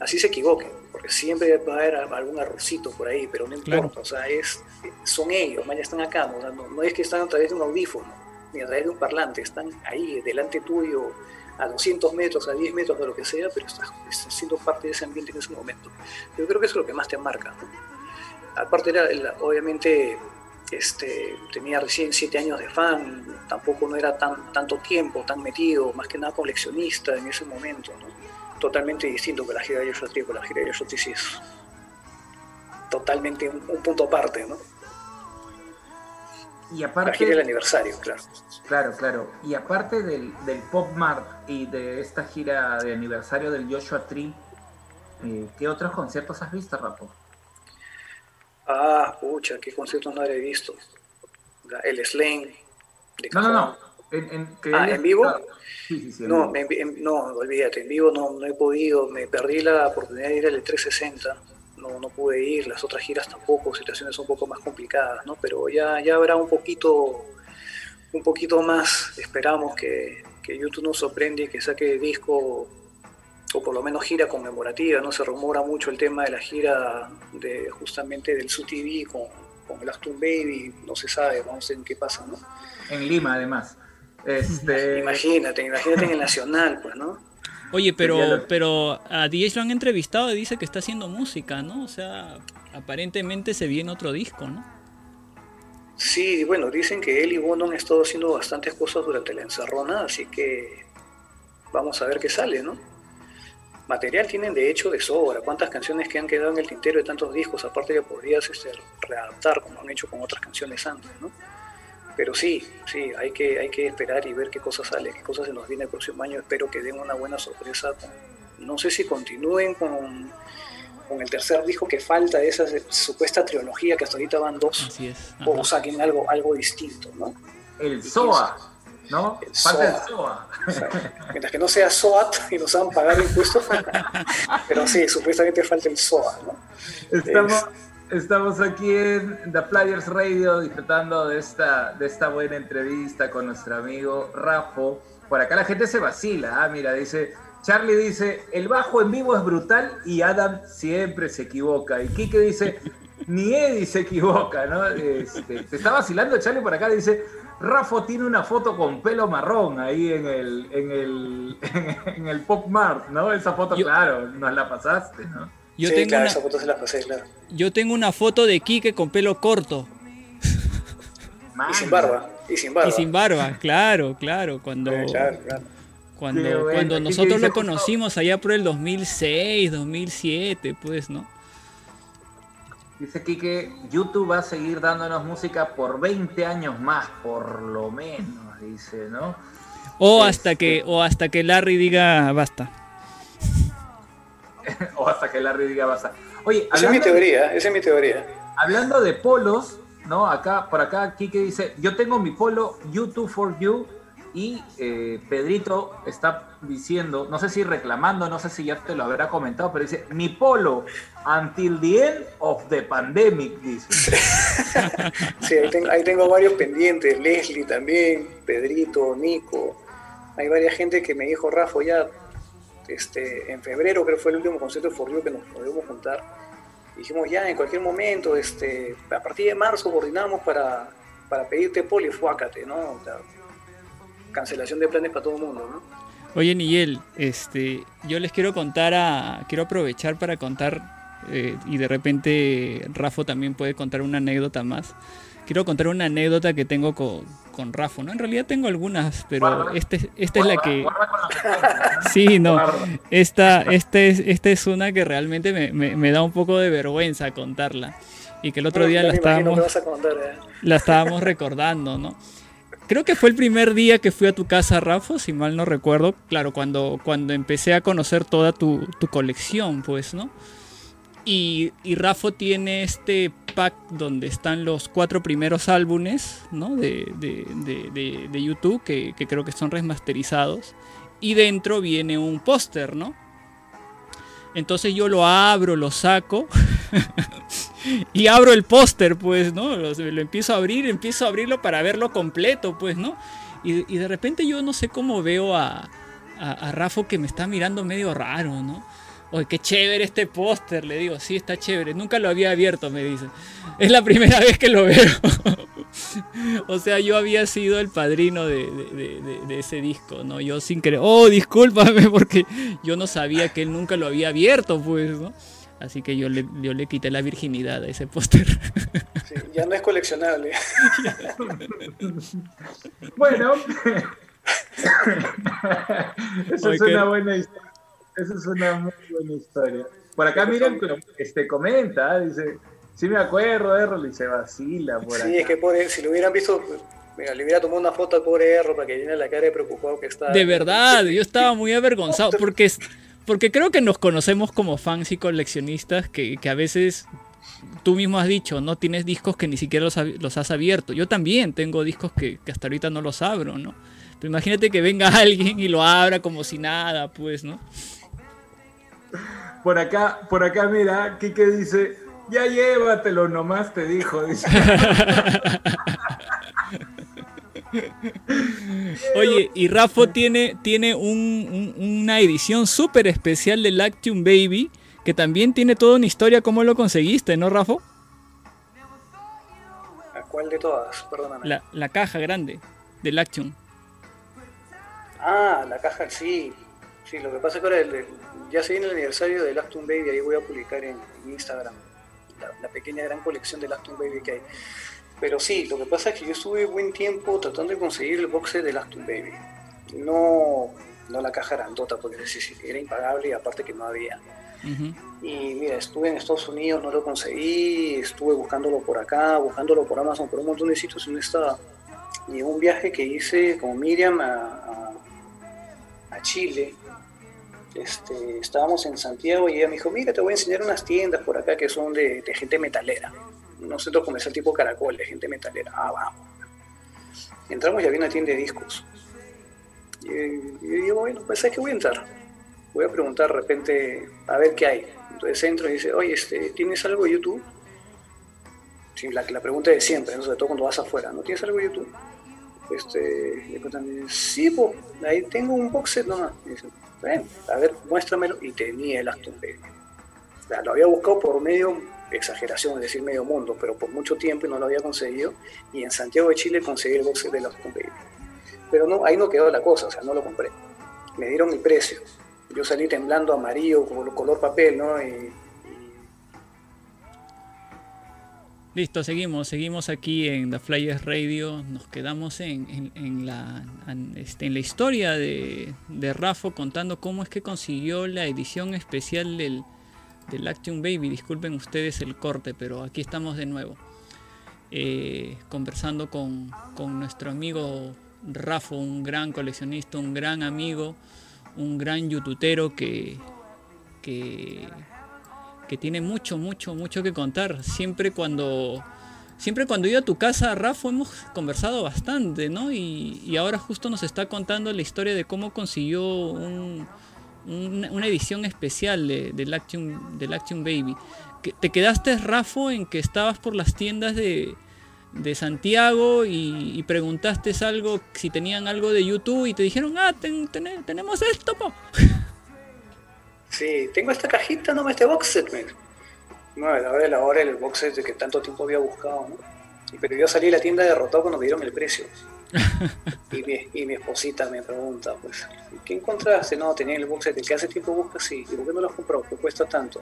Así se equivoquen, porque siempre va a haber algún errorcito por ahí, pero no Claro. importa, o sea, es, son ellos, man, ya están acá, ¿no? O sea, no, no es que están a través de un audífono, ni a través de un parlante, están ahí, delante tuyo, a 200 metros, a 10 metros, de lo que sea, pero estás, estás siendo parte de ese ambiente en ese momento. Yo creo que eso es lo que más te marca. ¿no? Aparte, era, obviamente, este, tenía recién 7 años de fan, tampoco no era tan, tanto tiempo, tan metido, más que nada coleccionista en ese momento, ¿no? Totalmente distinto que la gira de Joshua Tree, porque la gira de sí es totalmente un, un punto aparte, ¿no? Y La aparte... gira del aniversario, claro. Claro, claro. Y aparte del, del Pop Mart y de esta gira de aniversario del Joshua Tree, eh, ¿qué otros conciertos has visto, Rapo? Ah, pucha, qué conciertos no habré visto. La- El de No, no, no. En, Ah, ¿en vivo? estado- No, me- en- no, olvídate, en vivo no, no he podido, me perdí la oportunidad de ir al 360, no, no pude ir, las otras giras tampoco, situaciones un poco más complicadas, ¿no? Pero ya, ya habrá un poquito, un poquito más, esperamos que, que YouTube nos sorprende y que saque disco, o por lo menos gira conmemorativa, ¿no? Se rumora mucho el tema de la gira de justamente del Su TV con, con el Aston Baby, no se sabe, vamos a ver qué pasa, ¿no? En Lima, además. Este, Imagínate, imagínate en el Nacional, pues, ¿no? Oye, pero, pero a DH lo han entrevistado y dice que está haciendo música, ¿no? O sea, aparentemente se viene otro disco, ¿no? Sí, bueno, dicen que él y Bono han estado haciendo bastantes cosas durante la encerrona, así que vamos a ver qué sale, ¿no? Material tienen de hecho de sobra. ¿Cuántas canciones que han quedado en el tintero de tantos discos? Aparte que podrías este, readaptar como han hecho con otras canciones antes, ¿no? Pero sí, sí, hay que, hay que esperar y ver qué cosa sale, qué cosas se nos viene el próximo año. Espero que den una buena sorpresa. no sé si continúen con, con el tercer disco que falta de esa supuesta trilogía que hasta ahorita van dos Así es. o saquen algo, algo distinto, ¿no? el SOA, ¿no? El Falta el SOA. SOA. O sea, mientras que no sea SOAT y nos hagan pagar impuestos, pero sí, supuestamente falta el SOA, ¿no? Estamos, estamos aquí en The Players Radio disfrutando de esta, de esta buena entrevista con nuestro amigo Rafo. Por acá la gente se vacila, ah, mira, dice, Charlie dice, el bajo en vivo es brutal y Adam siempre se equivoca. Y Kike dice, ni Eddie se equivoca, ¿no? Este, te está vacilando Charlie por acá, dice, Rafa tiene una foto con pelo marrón ahí en el, en el, en el Pop Mart, ¿no? Esa foto, Yo- claro, nos la pasaste, ¿no? Yo, sí, tengo claro, una, esa foto se la pasé, claro. yo tengo una foto de Quique con pelo corto Y sin barba, y sin barba. y sin barba, claro, claro, cuando, claro, claro. cuando, bueno, cuando Quique nosotros lo conocimos allá por el 2006, 2007, pues, ¿no? Dice Kike, YouTube va a seguir dándonos música por 20 años más, por lo menos, dice, ¿no? O Este- hasta que, o hasta que Larry diga basta. o hasta que Larry diga basta. Oye, Esa es mi teoría, esa es mi teoría. Hablando de polos, ¿no? Acá, por acá, Kike dice, yo tengo mi polo YouTube for You y eh, Pedrito está diciendo, no sé si reclamando, no sé si ya te lo habrá comentado, pero dice, mi polo until the end of the pandemic, dice. Sí, ahí tengo, ahí tengo varios pendientes, Leslie también, Pedrito, Nico. Hay varias gente que me dijo, Rafa, ya este, en febrero creo que fue el último concierto de For You que nos podemos juntar. Dijimos, ya en cualquier momento, este, a partir de marzo coordinamos para, para pedirte poli, fuácate, ¿no? Sea, cancelación de planes para todo el mundo, ¿no? Oye, Nigel, este, yo les quiero contar a, quiero aprovechar para contar eh, y de repente Rafa también puede contar una anécdota más. Quiero contar una anécdota que tengo con, con Rafa, ¿no? En realidad tengo algunas, pero Guarda. este, esta es la Guarda, que, sí, no, esta, esta es, esta es una que realmente me, me- me da un poco de vergüenza contarla y que el otro día la estábamos, ¿eh? la estábamos recordando, ¿no? Creo que fue el primer día que fui a tu casa, Rafa, si mal no recuerdo. Claro, cuando, cuando empecé a conocer toda tu, tu colección, pues, ¿no? Y, y Rafa tiene este pack donde están los cuatro primeros álbumes, ¿no? De, YouTube, que, creo que son remasterizados. Y dentro viene un póster, ¿no? Entonces yo lo abro, lo saco y abro el póster, pues, ¿no? Lo, empiezo a abrir, empiezo a abrirlo para verlo completo, pues, ¿no? Y, y de repente yo no sé cómo veo a, a, a Rafa que me está mirando medio raro, ¿no? Oye, qué chévere este póster, le digo, sí, está chévere. Nunca lo había abierto, me dice. Es la primera vez que lo veo. o sea, yo había sido el padrino de, de- de- de- de ese disco, ¿no? Yo sin querer, oh, discúlpame, porque yo no sabía que él nunca lo había abierto, pues, ¿no? Así que yo le, yo le quité la virginidad a ese póster. Sí, ya no es coleccionable. Bueno, eso Ay, es una buena historia. Eso es una muy buena historia. Por acá miren, este comenta, dice, sí me acuerdo, Errol, y se vacila por Sí, acá. es que pobre, si lo hubieran visto, mira, le hubiera tomado una foto al pobre Erro para que llene la cara de preocupado que está. De verdad, yo estaba muy avergonzado porque, es- porque creo que nos conocemos como fans y coleccionistas que, que a veces tú mismo has dicho, no tienes discos que ni siquiera los, los has abierto. Yo también tengo discos que, que hasta ahorita no los abro, ¿no? Pero imagínate que venga alguien y lo abra como si nada, pues, ¿no? Por acá, por acá, mira, Kike dice, ya llévatelo nomás, te dijo. Dice. Oye, y Rafa tiene, tiene un- un- una edición súper especial de Lactium Baby que también tiene toda una historia. ¿Cómo lo conseguiste, no, Rafa? ¿A cuál de todas? Perdóname. La, la caja grande de Lactium. Ah, la caja, sí. Sí, lo que pasa es que ahora el- el- ya se viene el aniversario de Lactum Baby, ahí voy a publicar en, en Instagram la, la pequeña gran colección de Lactum Baby que hay. Pero sí, lo que pasa es que yo estuve buen tiempo tratando de conseguir el box set de Lactum Baby. No, no la caja grandota, porque era impagable y aparte que no había. Ujú. Y mira, estuve en Estados Unidos, no lo conseguí, estuve buscándolo por acá, buscándolo por Amazon, por un montón de sitios y no estaba. Y un viaje que hice con Miriam a, a- a Chile, este, estábamos en Santiago y ella me dijo, mira, te voy a enseñar unas tiendas por acá que son de, gente metalera. Un centro comercial tipo caracol, de gente metalera. Ah, vamos. Entramos y había una tienda de discos. Y, yo digo, bueno, pues ¿sabes qué voy a entrar? Voy a preguntar de repente a ver qué hay. Entonces entro y dice, oye, este, ¿tienes algo YouTube? Sí, la, pregunta de siempre, sobre todo cuando vas afuera, ¿no tienes algo YouTube? Este, y después también, sí, pues, ahí tengo un box set nomás. Y dice, "Ven, a ver, muéstramelo. Y tenía el Aston lo había buscado por medio exageración, es decir, medio mundo, pero por mucho tiempo y no lo había conseguido. Y en Santiago de Chile conseguí el box set de Lost Baby. Pero no, ahí no quedó la cosa, o sea, no lo compré. Me dieron mi precio. Yo salí temblando amarillo, como color papel, ¿no? Listo, seguimos, seguimos aquí en The Flyers Radio, nos quedamos en, este, la historia de, de Rafa contando cómo es que consiguió la edición especial del, del Action Baby, disculpen ustedes el corte, pero aquí estamos de nuevo, eh, conversando con, con nuestro amigo Rafa, un gran coleccionista, un gran amigo, un gran youtubero que, que que tiene mucho, mucho, mucho que contar. Siempre cuando, siempre cuando iba a tu casa, Rafa, hemos conversado bastante, ¿no? Y, ahora justo nos está contando la historia de cómo consiguió una edición especial de, del, Action, del Action Baby. ¿Te quedaste, Rafa, en que estabas por las tiendas de, de Santiago y, preguntaste algo, si tenían algo de YouTube y te dijeron, ah, tenemos esto. Sí, tengo esta cajita, no me este box set, man. No, a la hora de la hora el box set que tanto tiempo había buscado, ¿no? Pero yo salí de la tienda derrotado cuando me dieron el precio. y, mi, y mi esposita me pregunta, pues, ¿qué encontraste? No, tenía el box set, el que hace tiempo buscas, sí. ¿Y por qué no lo has comprado? ¿Qué cuesta tanto?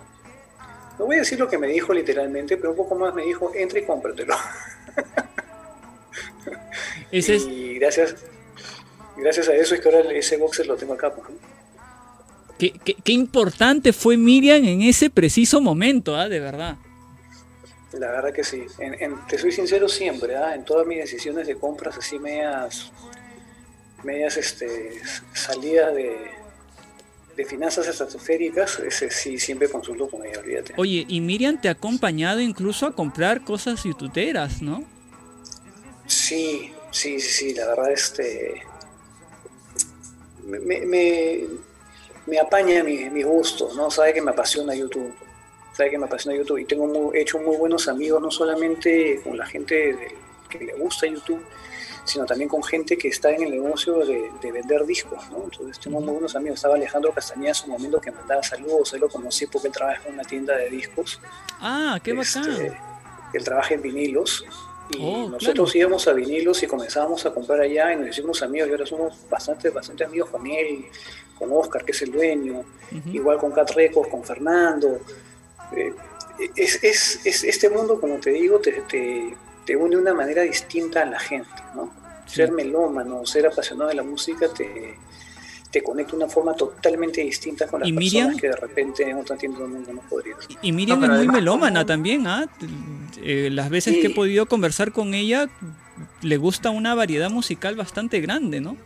No voy a decir lo que me dijo literalmente, pero un poco más me dijo, entra y cómpratelo. ¿Ese y gracias, gracias a eso es que ahora ese box set lo tengo acá, pues. Qué, importante fue Miriam en ese preciso momento, ¿ah? de verdad. La verdad que sí. te soy sincero siempre, ¿ah? en todas mis decisiones de compras así medias, medias este, salidas de, de finanzas estratosféricas, ese sí siempre consulto con ella, olvídate. Oye, y Miriam te ha acompañado incluso a comprar cosas youtuberas, ¿no? Sí, sí, sí, sí, la verdad este me, me, me apaña mis mi gustos, ¿no? Sabe que me apasiona YouTube. Sabe que me apasiona YouTube. Y tengo hecho muy buenos amigos, no solamente con la gente que le gusta YouTube, sino también con gente que está en el negocio de, vender discos, ¿no? Entonces tengo muy buenos amigos. Estaba Alejandro Castañeda en un momento que mandaba saludos, él lo conocí porque él trabaja en una tienda de discos. Ah, qué bacán. Este, él trabaja en vinilos y oh, nosotros íbamos a vinilos y comenzábamos a comprar allá y nos hicimos amigos y ahora somos bastante, bastante amigos con él, con Oscar, que es el dueño, igual con Cat Records, con Fernando. Eh, es, es, es, este mundo, como te digo, te, te, te, une de una manera distinta a la gente, ¿no? Ser melómano, ser apasionado de la música te, te conecta de una forma totalmente distinta con las personas que de repente en otra tienda del mundo no podrías. Y, Miriam es muy melómana también, ¿ah? Eh, las veces que he podido conversar con ella, le gusta una variedad musical bastante grande, ¿no?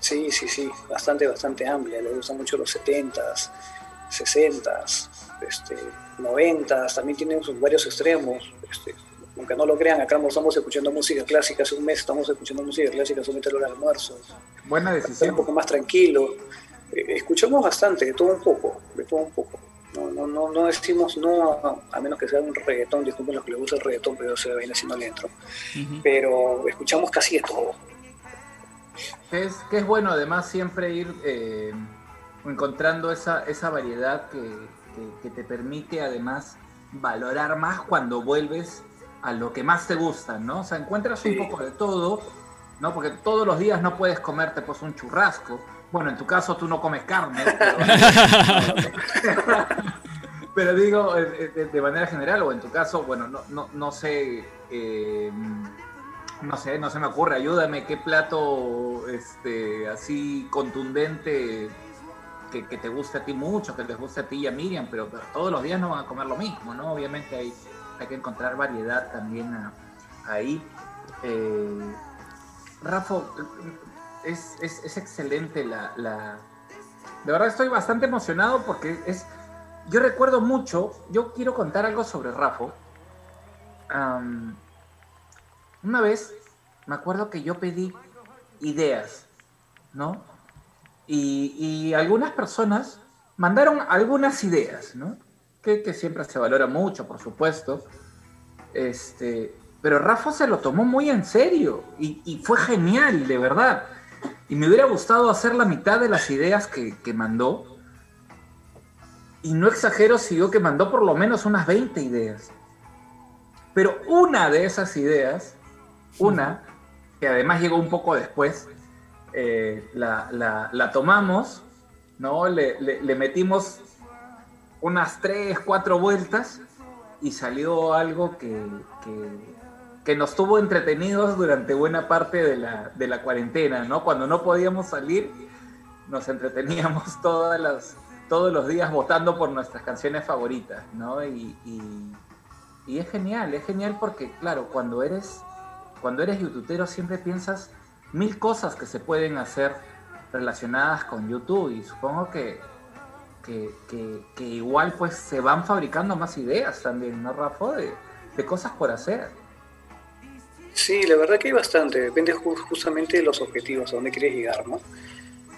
Sí, sí, sí, bastante, bastante amplia. Le gustan mucho los 70s, 60s, este, 90s, también tiene sus varios extremos. Este, aunque no lo crean, acá estamos escuchando música clásica, hace un mes estamos escuchando música clásica a la hora almuerzo. Buena decisión. un poco más tranquilo. Eh, escuchamos bastante, de todo un poco, de todo un poco. No, no, no, no decimos no, a, menos que sea un reggaetón, disculpen los que les gusta el reggaetón, pero se viene haciendo el intro. Pero escuchamos casi de todo es, que es bueno además siempre ir eh, encontrando esa, esa variedad que, te permite además valorar más cuando vuelves a lo que más te gusta, ¿no? O sea, encuentras un poco de todo, ¿no? Porque todos los días no puedes comerte pues un churrasco. Bueno, en tu caso tú no comes carne, pero, digo, eh, de, manera general, o en tu caso, bueno, no, no, no sé, eh, no sé, no se me ocurre, ayúdame, qué plato este, así contundente que, te guste a ti mucho, que les guste a ti y a Miriam, pero, todos los días no van a comer lo mismo, ¿no? Obviamente hay, hay que encontrar variedad también ahí. Eh, Rafa, es, excelente la, la, De verdad estoy bastante emocionado porque es... Yo recuerdo mucho, yo quiero contar algo sobre Rafa. Una vez me acuerdo que yo pedí ideas, ¿no? Y, algunas personas mandaron algunas ideas, ¿no? Que, siempre se valora mucho, por supuesto. Este, pero Rafa se lo tomó muy en serio y, fue genial, de verdad. Y me hubiera gustado hacer la mitad de las ideas que, mandó. y no exagero si digo que mandó por lo menos unas 20 ideas. Pero una de esas ideas, una, que además llegó un poco después, eh, la, la- tomamos, ¿no? Le, le- metimos unas 3, 4 vueltas y salió algo que, que- nos tuvo entretenidos durante buena parte de la, de la cuarentena, ¿no? Cuando no podíamos salir, nos entreteníamos todas las, todos los días votando por nuestras canciones favoritas, ¿no? Y- y es genial, es genial porque, claro, cuando eres, cuando eres youtubero siempre piensas mil cosas que se pueden hacer relacionadas con YouTube y supongo que, que, igual pues se van fabricando más ideas también, ¿no, Rafa? De, cosas por hacer. Sí, la verdad que hay bastante, depende ju- justamente de los objetivos, a dónde quieres llegar, ¿no?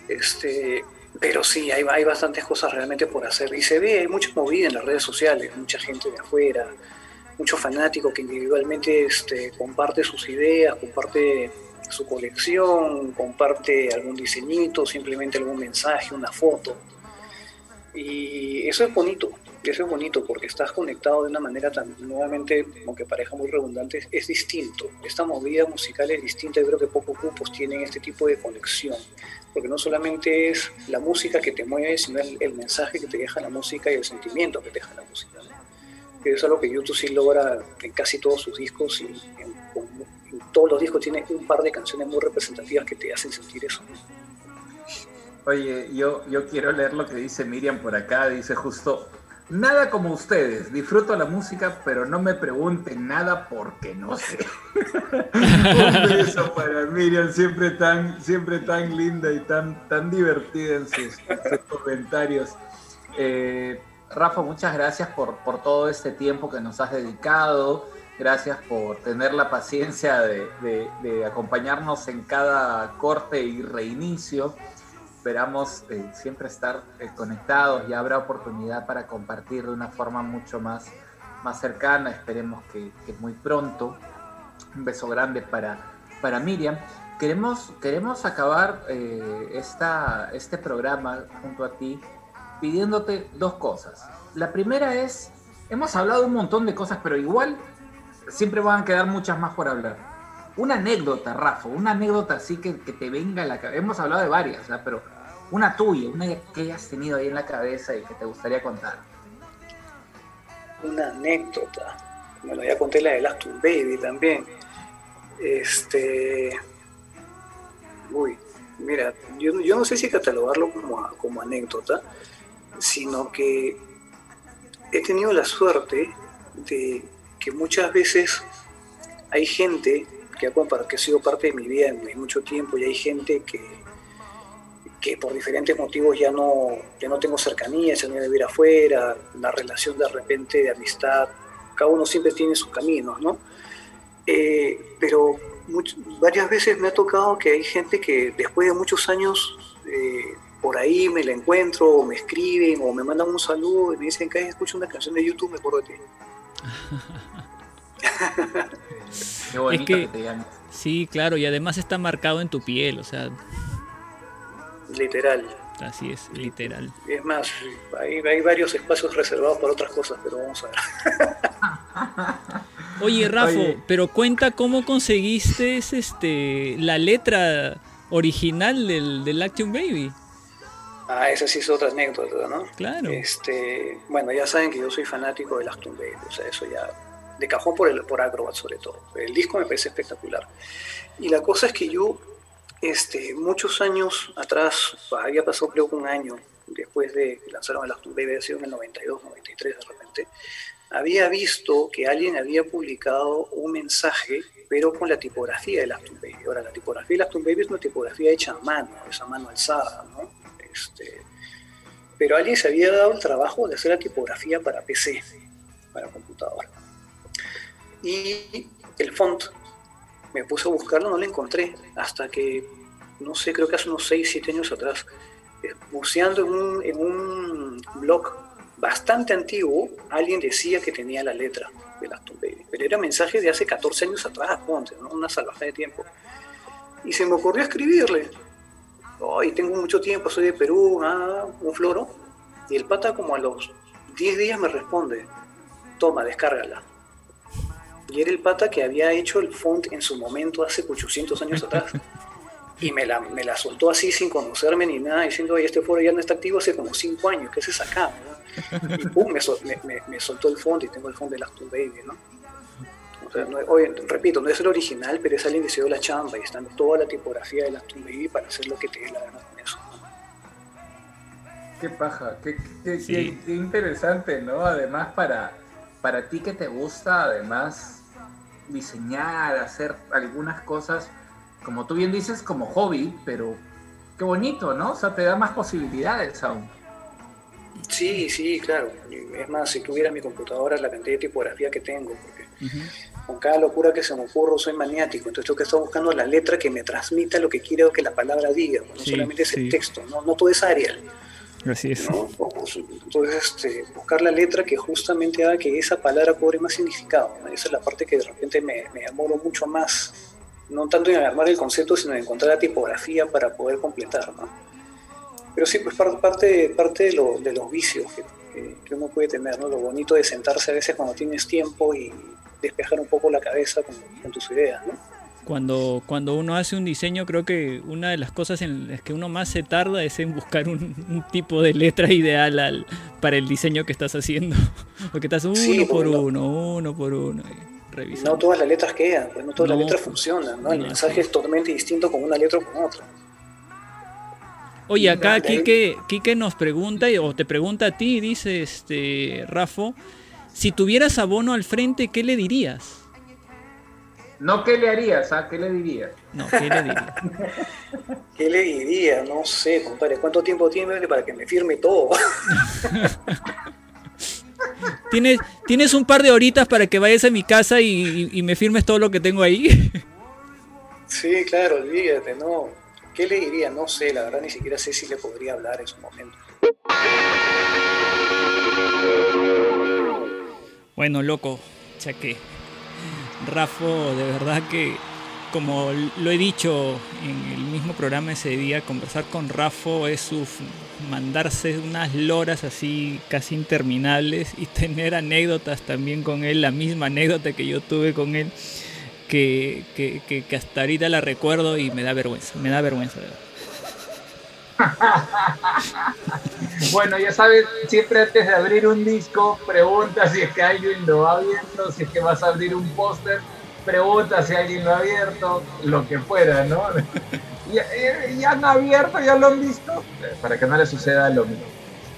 Este, pero sí, hay, hay bastantes cosas realmente por hacer. Y se ve, hay mucha movida en las redes sociales, mucha gente de afuera, mucho fanático que individualmente este, comparte sus ideas, comparte su colección, comparte algún diseñito, simplemente algún mensaje, una foto. Y eso es bonito, eso es bonito porque estás conectado de una manera tan, nuevamente, aunque parezca muy redundante, es distinto. Esta movida musical es distinta, yo creo que pocos grupos tienen este tipo de conexión, porque no solamente es la música que te mueve, sino el, el mensaje que te deja la música y el sentimiento que te deja la música. Que es algo que YouTube sí logra en casi todos sus discos y en, en todos los discos tiene un par de canciones muy representativas que te hacen sentir eso. Oye, yo, yo quiero leer lo que dice Miriam por acá. Dice justo, nada como ustedes. Disfruto la música, pero no me pregunten nada porque no sé. Un beso para Miriam, siempre tan, siempre tan linda y tan, tan divertida en sus, sus comentarios. Eh, Rafa, muchas gracias por, por todo este tiempo que nos has dedicado. Gracias por tener la paciencia de, de- de acompañarnos en cada corte y reinicio. Esperamos eh, siempre estar eh, conectados y habrá oportunidad para compartir de una forma mucho más, más cercana. Esperemos que, que muy pronto. Un beso grande para, para Miriam. Queremos, queremos acabar eh, esta, este programa junto a ti pidiéndote dos cosas. La primera es, hemos hablado un montón de cosas, pero igual siempre van a quedar muchas más por hablar. Una anécdota, Rafa, una anécdota así que, que te venga a la cabeza. Hemos hablado de varias, ¿verdad? pero una tuya, una que hayas tenido ahí en la cabeza y que te gustaría contar. una anécdota. Bueno, ya conté la de Last Baby también. Este. Uy, mira, yo, yo no sé si catalogarlo como, como anécdota, sino que he tenido la suerte de que muchas veces hay gente que ha, sido parte de mi vida en, mucho tiempo y hay gente que, que por diferentes motivos ya no, ya no tengo cercanía, se han ido a vivir afuera, la relación de repente de amistad, cada uno siempre tiene sus caminos, ¿no? Eh, pero varias veces me ha tocado que hay gente que después de muchos años eh, por ahí me la encuentro, o me escriben, o me mandan un saludo y me dicen que escucho una canción de YouTube, me acuerdo de ti. Qué bonito que- que te digan. Sí, claro, y además está marcado en tu piel, o sea, Literal. así es, literal. Es más, hay, hay varios espacios reservados para otras cosas, pero vamos a ver. Oye, Rafa, Oye. pero cuenta cómo conseguiste este la letra original del, del Action Baby. Ah, esa sí es otra anécdota, ¿no? Claro. Este, bueno, ya saben que yo soy fanático del Aston Baby, o sea, eso ya de cajón por el por Acrobat sobre todo. El disco me parece espectacular. Y la cosa es que yo este, muchos años atrás, había pasado creo que un año después de que lanzaron el Aston Baby, había sido en el 92, 93 de repente, había visto que alguien había publicado un mensaje, pero con la tipografía del Aston Baby. Ahora, la tipografía del Aston Baby es una tipografía hecha a mano, es a mano alzada, ¿no? Este, pero alguien se había dado el trabajo de hacer la tipografía para PC, para computadora. Y el font, me puse a buscarlo, no lo encontré, hasta que, no sé, creo que hace unos 6, 7 años atrás, eh, buceando en un, en un blog bastante antiguo, alguien decía que tenía la letra de Aston Baby, pero era mensaje de hace 14 años atrás, ponte, ¿no? una salvaje de tiempo. Y se me ocurrió escribirle, hoy tengo mucho tiempo, soy de Perú, ah, un floro, Y el pata como a los 10 días me responde, toma, descárgala. Y era el pata que había hecho el font en su momento hace 800 años atrás. Y me la, me la soltó así sin conocerme ni nada, diciendo, oye, este foro ya no está activo hace como 5 años, ¿qué haces acá? ¿no? Y pum, me, me, me- soltó el font y tengo el font de Last Baby, ¿no? O sea, no- oye, repito, no es el original, pero es alguien que se dio la chamba y está en toda la tipografía de Last Baby para hacer lo que te dé la gana con eso. ¿no? Qué paja, qué, qué- Sí. qué- qué interesante, ¿no? Además, para, para ti que te gusta, además, diseñar, hacer algunas cosas, como tú bien dices, como hobby, pero qué bonito, ¿no? O sea, te da más posibilidades aún. Sí, sí, claro. Es más, si tuviera mi computadora, la cantidad de tipografía que tengo, porque con cada locura que se me ocurre soy maniático, entonces tengo que estar buscando la letra que me transmita lo que quiero que la palabra diga, no Sí, solamente es el sí. texto, no, no todo es Arial. Así es. ¿no? Entonces, este, buscar la letra que justamente haga que esa palabra cobre más significado. ¿no? Esa es la parte que de repente me, me enamoro mucho más, no tanto en armar el concepto, sino en encontrar la tipografía para poder completar. ¿no? Pero sí, pues par- parte, parte de, lo- de los vicios que, que- que uno puede tener, ¿no? lo bonito de sentarse a veces cuando tienes tiempo y despejar un poco la cabeza con, con tus ideas. ¿no? Cuando, cuando uno hace un diseño, creo que una de las cosas en las que uno más se tarda es en buscar un, un tipo de letra ideal al- para el diseño que estás haciendo. Porque estás uno Sí, por no- uno, uno por uno, revisando. No todas las letras quedan, pues no todas No. las letras funcionan, ¿no? el mensaje es totalmente distinto con una letra o con otra. Oye, acá. Quique, Quique nos pregunta, o te pregunta a ti, dice este Rafo, si tuvieras abono al frente, ¿qué le dirías? No, ¿qué le harías? ¿Ah? ¿Qué le dirías? No, ¿qué le dirías? ¿Qué le diría? No sé, compadre, ¿cuánto tiempo tiene para que me firme todo? ¿Tienes, ¿Tienes un par de horitas para que vayas a mi casa y, y- y me firmes todo lo que tengo ahí? sí, claro, olvídate, no. ¿Qué le diría? No sé, la verdad ni siquiera sé si le podría hablar en su momento. Bueno, loco, ya que Rafo, de verdad que, como lo he dicho en el mismo programa ese día, conversar con Rafo es mandarse unas loras así casi interminables y tener anécdotas también con él, la misma anécdota que yo tuve con él, que, que- que- que hasta ahorita la recuerdo y me da vergüenza, me da vergüenza. de verdad. Bueno, ya sabes, siempre antes de abrir un disco, pregunta si es que alguien lo ha abierto, si es que vas a abrir un póster, pregunta si alguien lo ha abierto, lo que fuera, ¿no? Ya, ya han abierto, ya lo han visto, para que no le suceda lo mismo.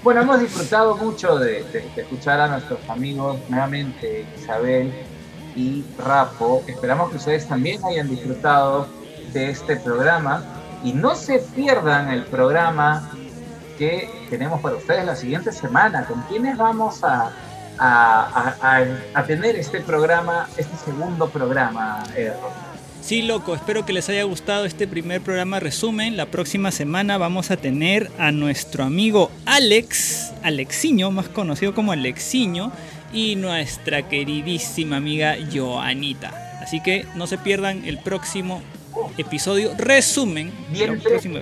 Bueno, hemos disfrutado mucho de, de- de escuchar a nuestros amigos, nuevamente Isabel y Rapo. Esperamos que ustedes también hayan disfrutado de este programa y no se pierdan el programa que tenemos para ustedes la siguiente semana. ¿Con quiénes vamos a, a- a- tener este programa, este segundo programa, eh? Sí, loco, espero que les haya gustado este primer programa resumen. La próxima semana vamos a tener a nuestro amigo Alex, Alexiño, más conocido como Alexiño, y nuestra queridísima amiga Joanita. Así que no se pierdan el próximo episodio resumen. Bien, el próximo-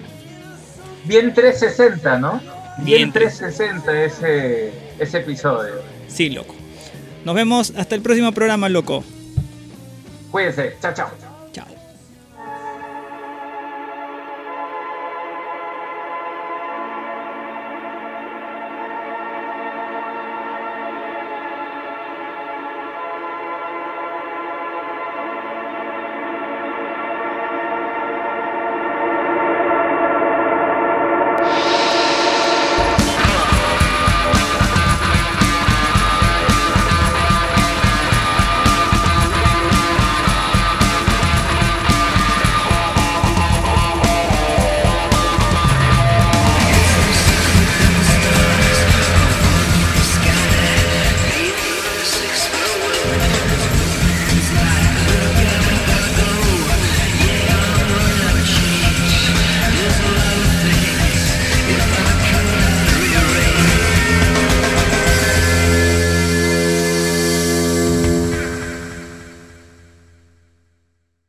Bien 360, ¿no? Bien Bien 360 ese, ese episodio. Sí, loco. Nos vemos hasta el próximo programa, loco. Cuídense. Chao, chao.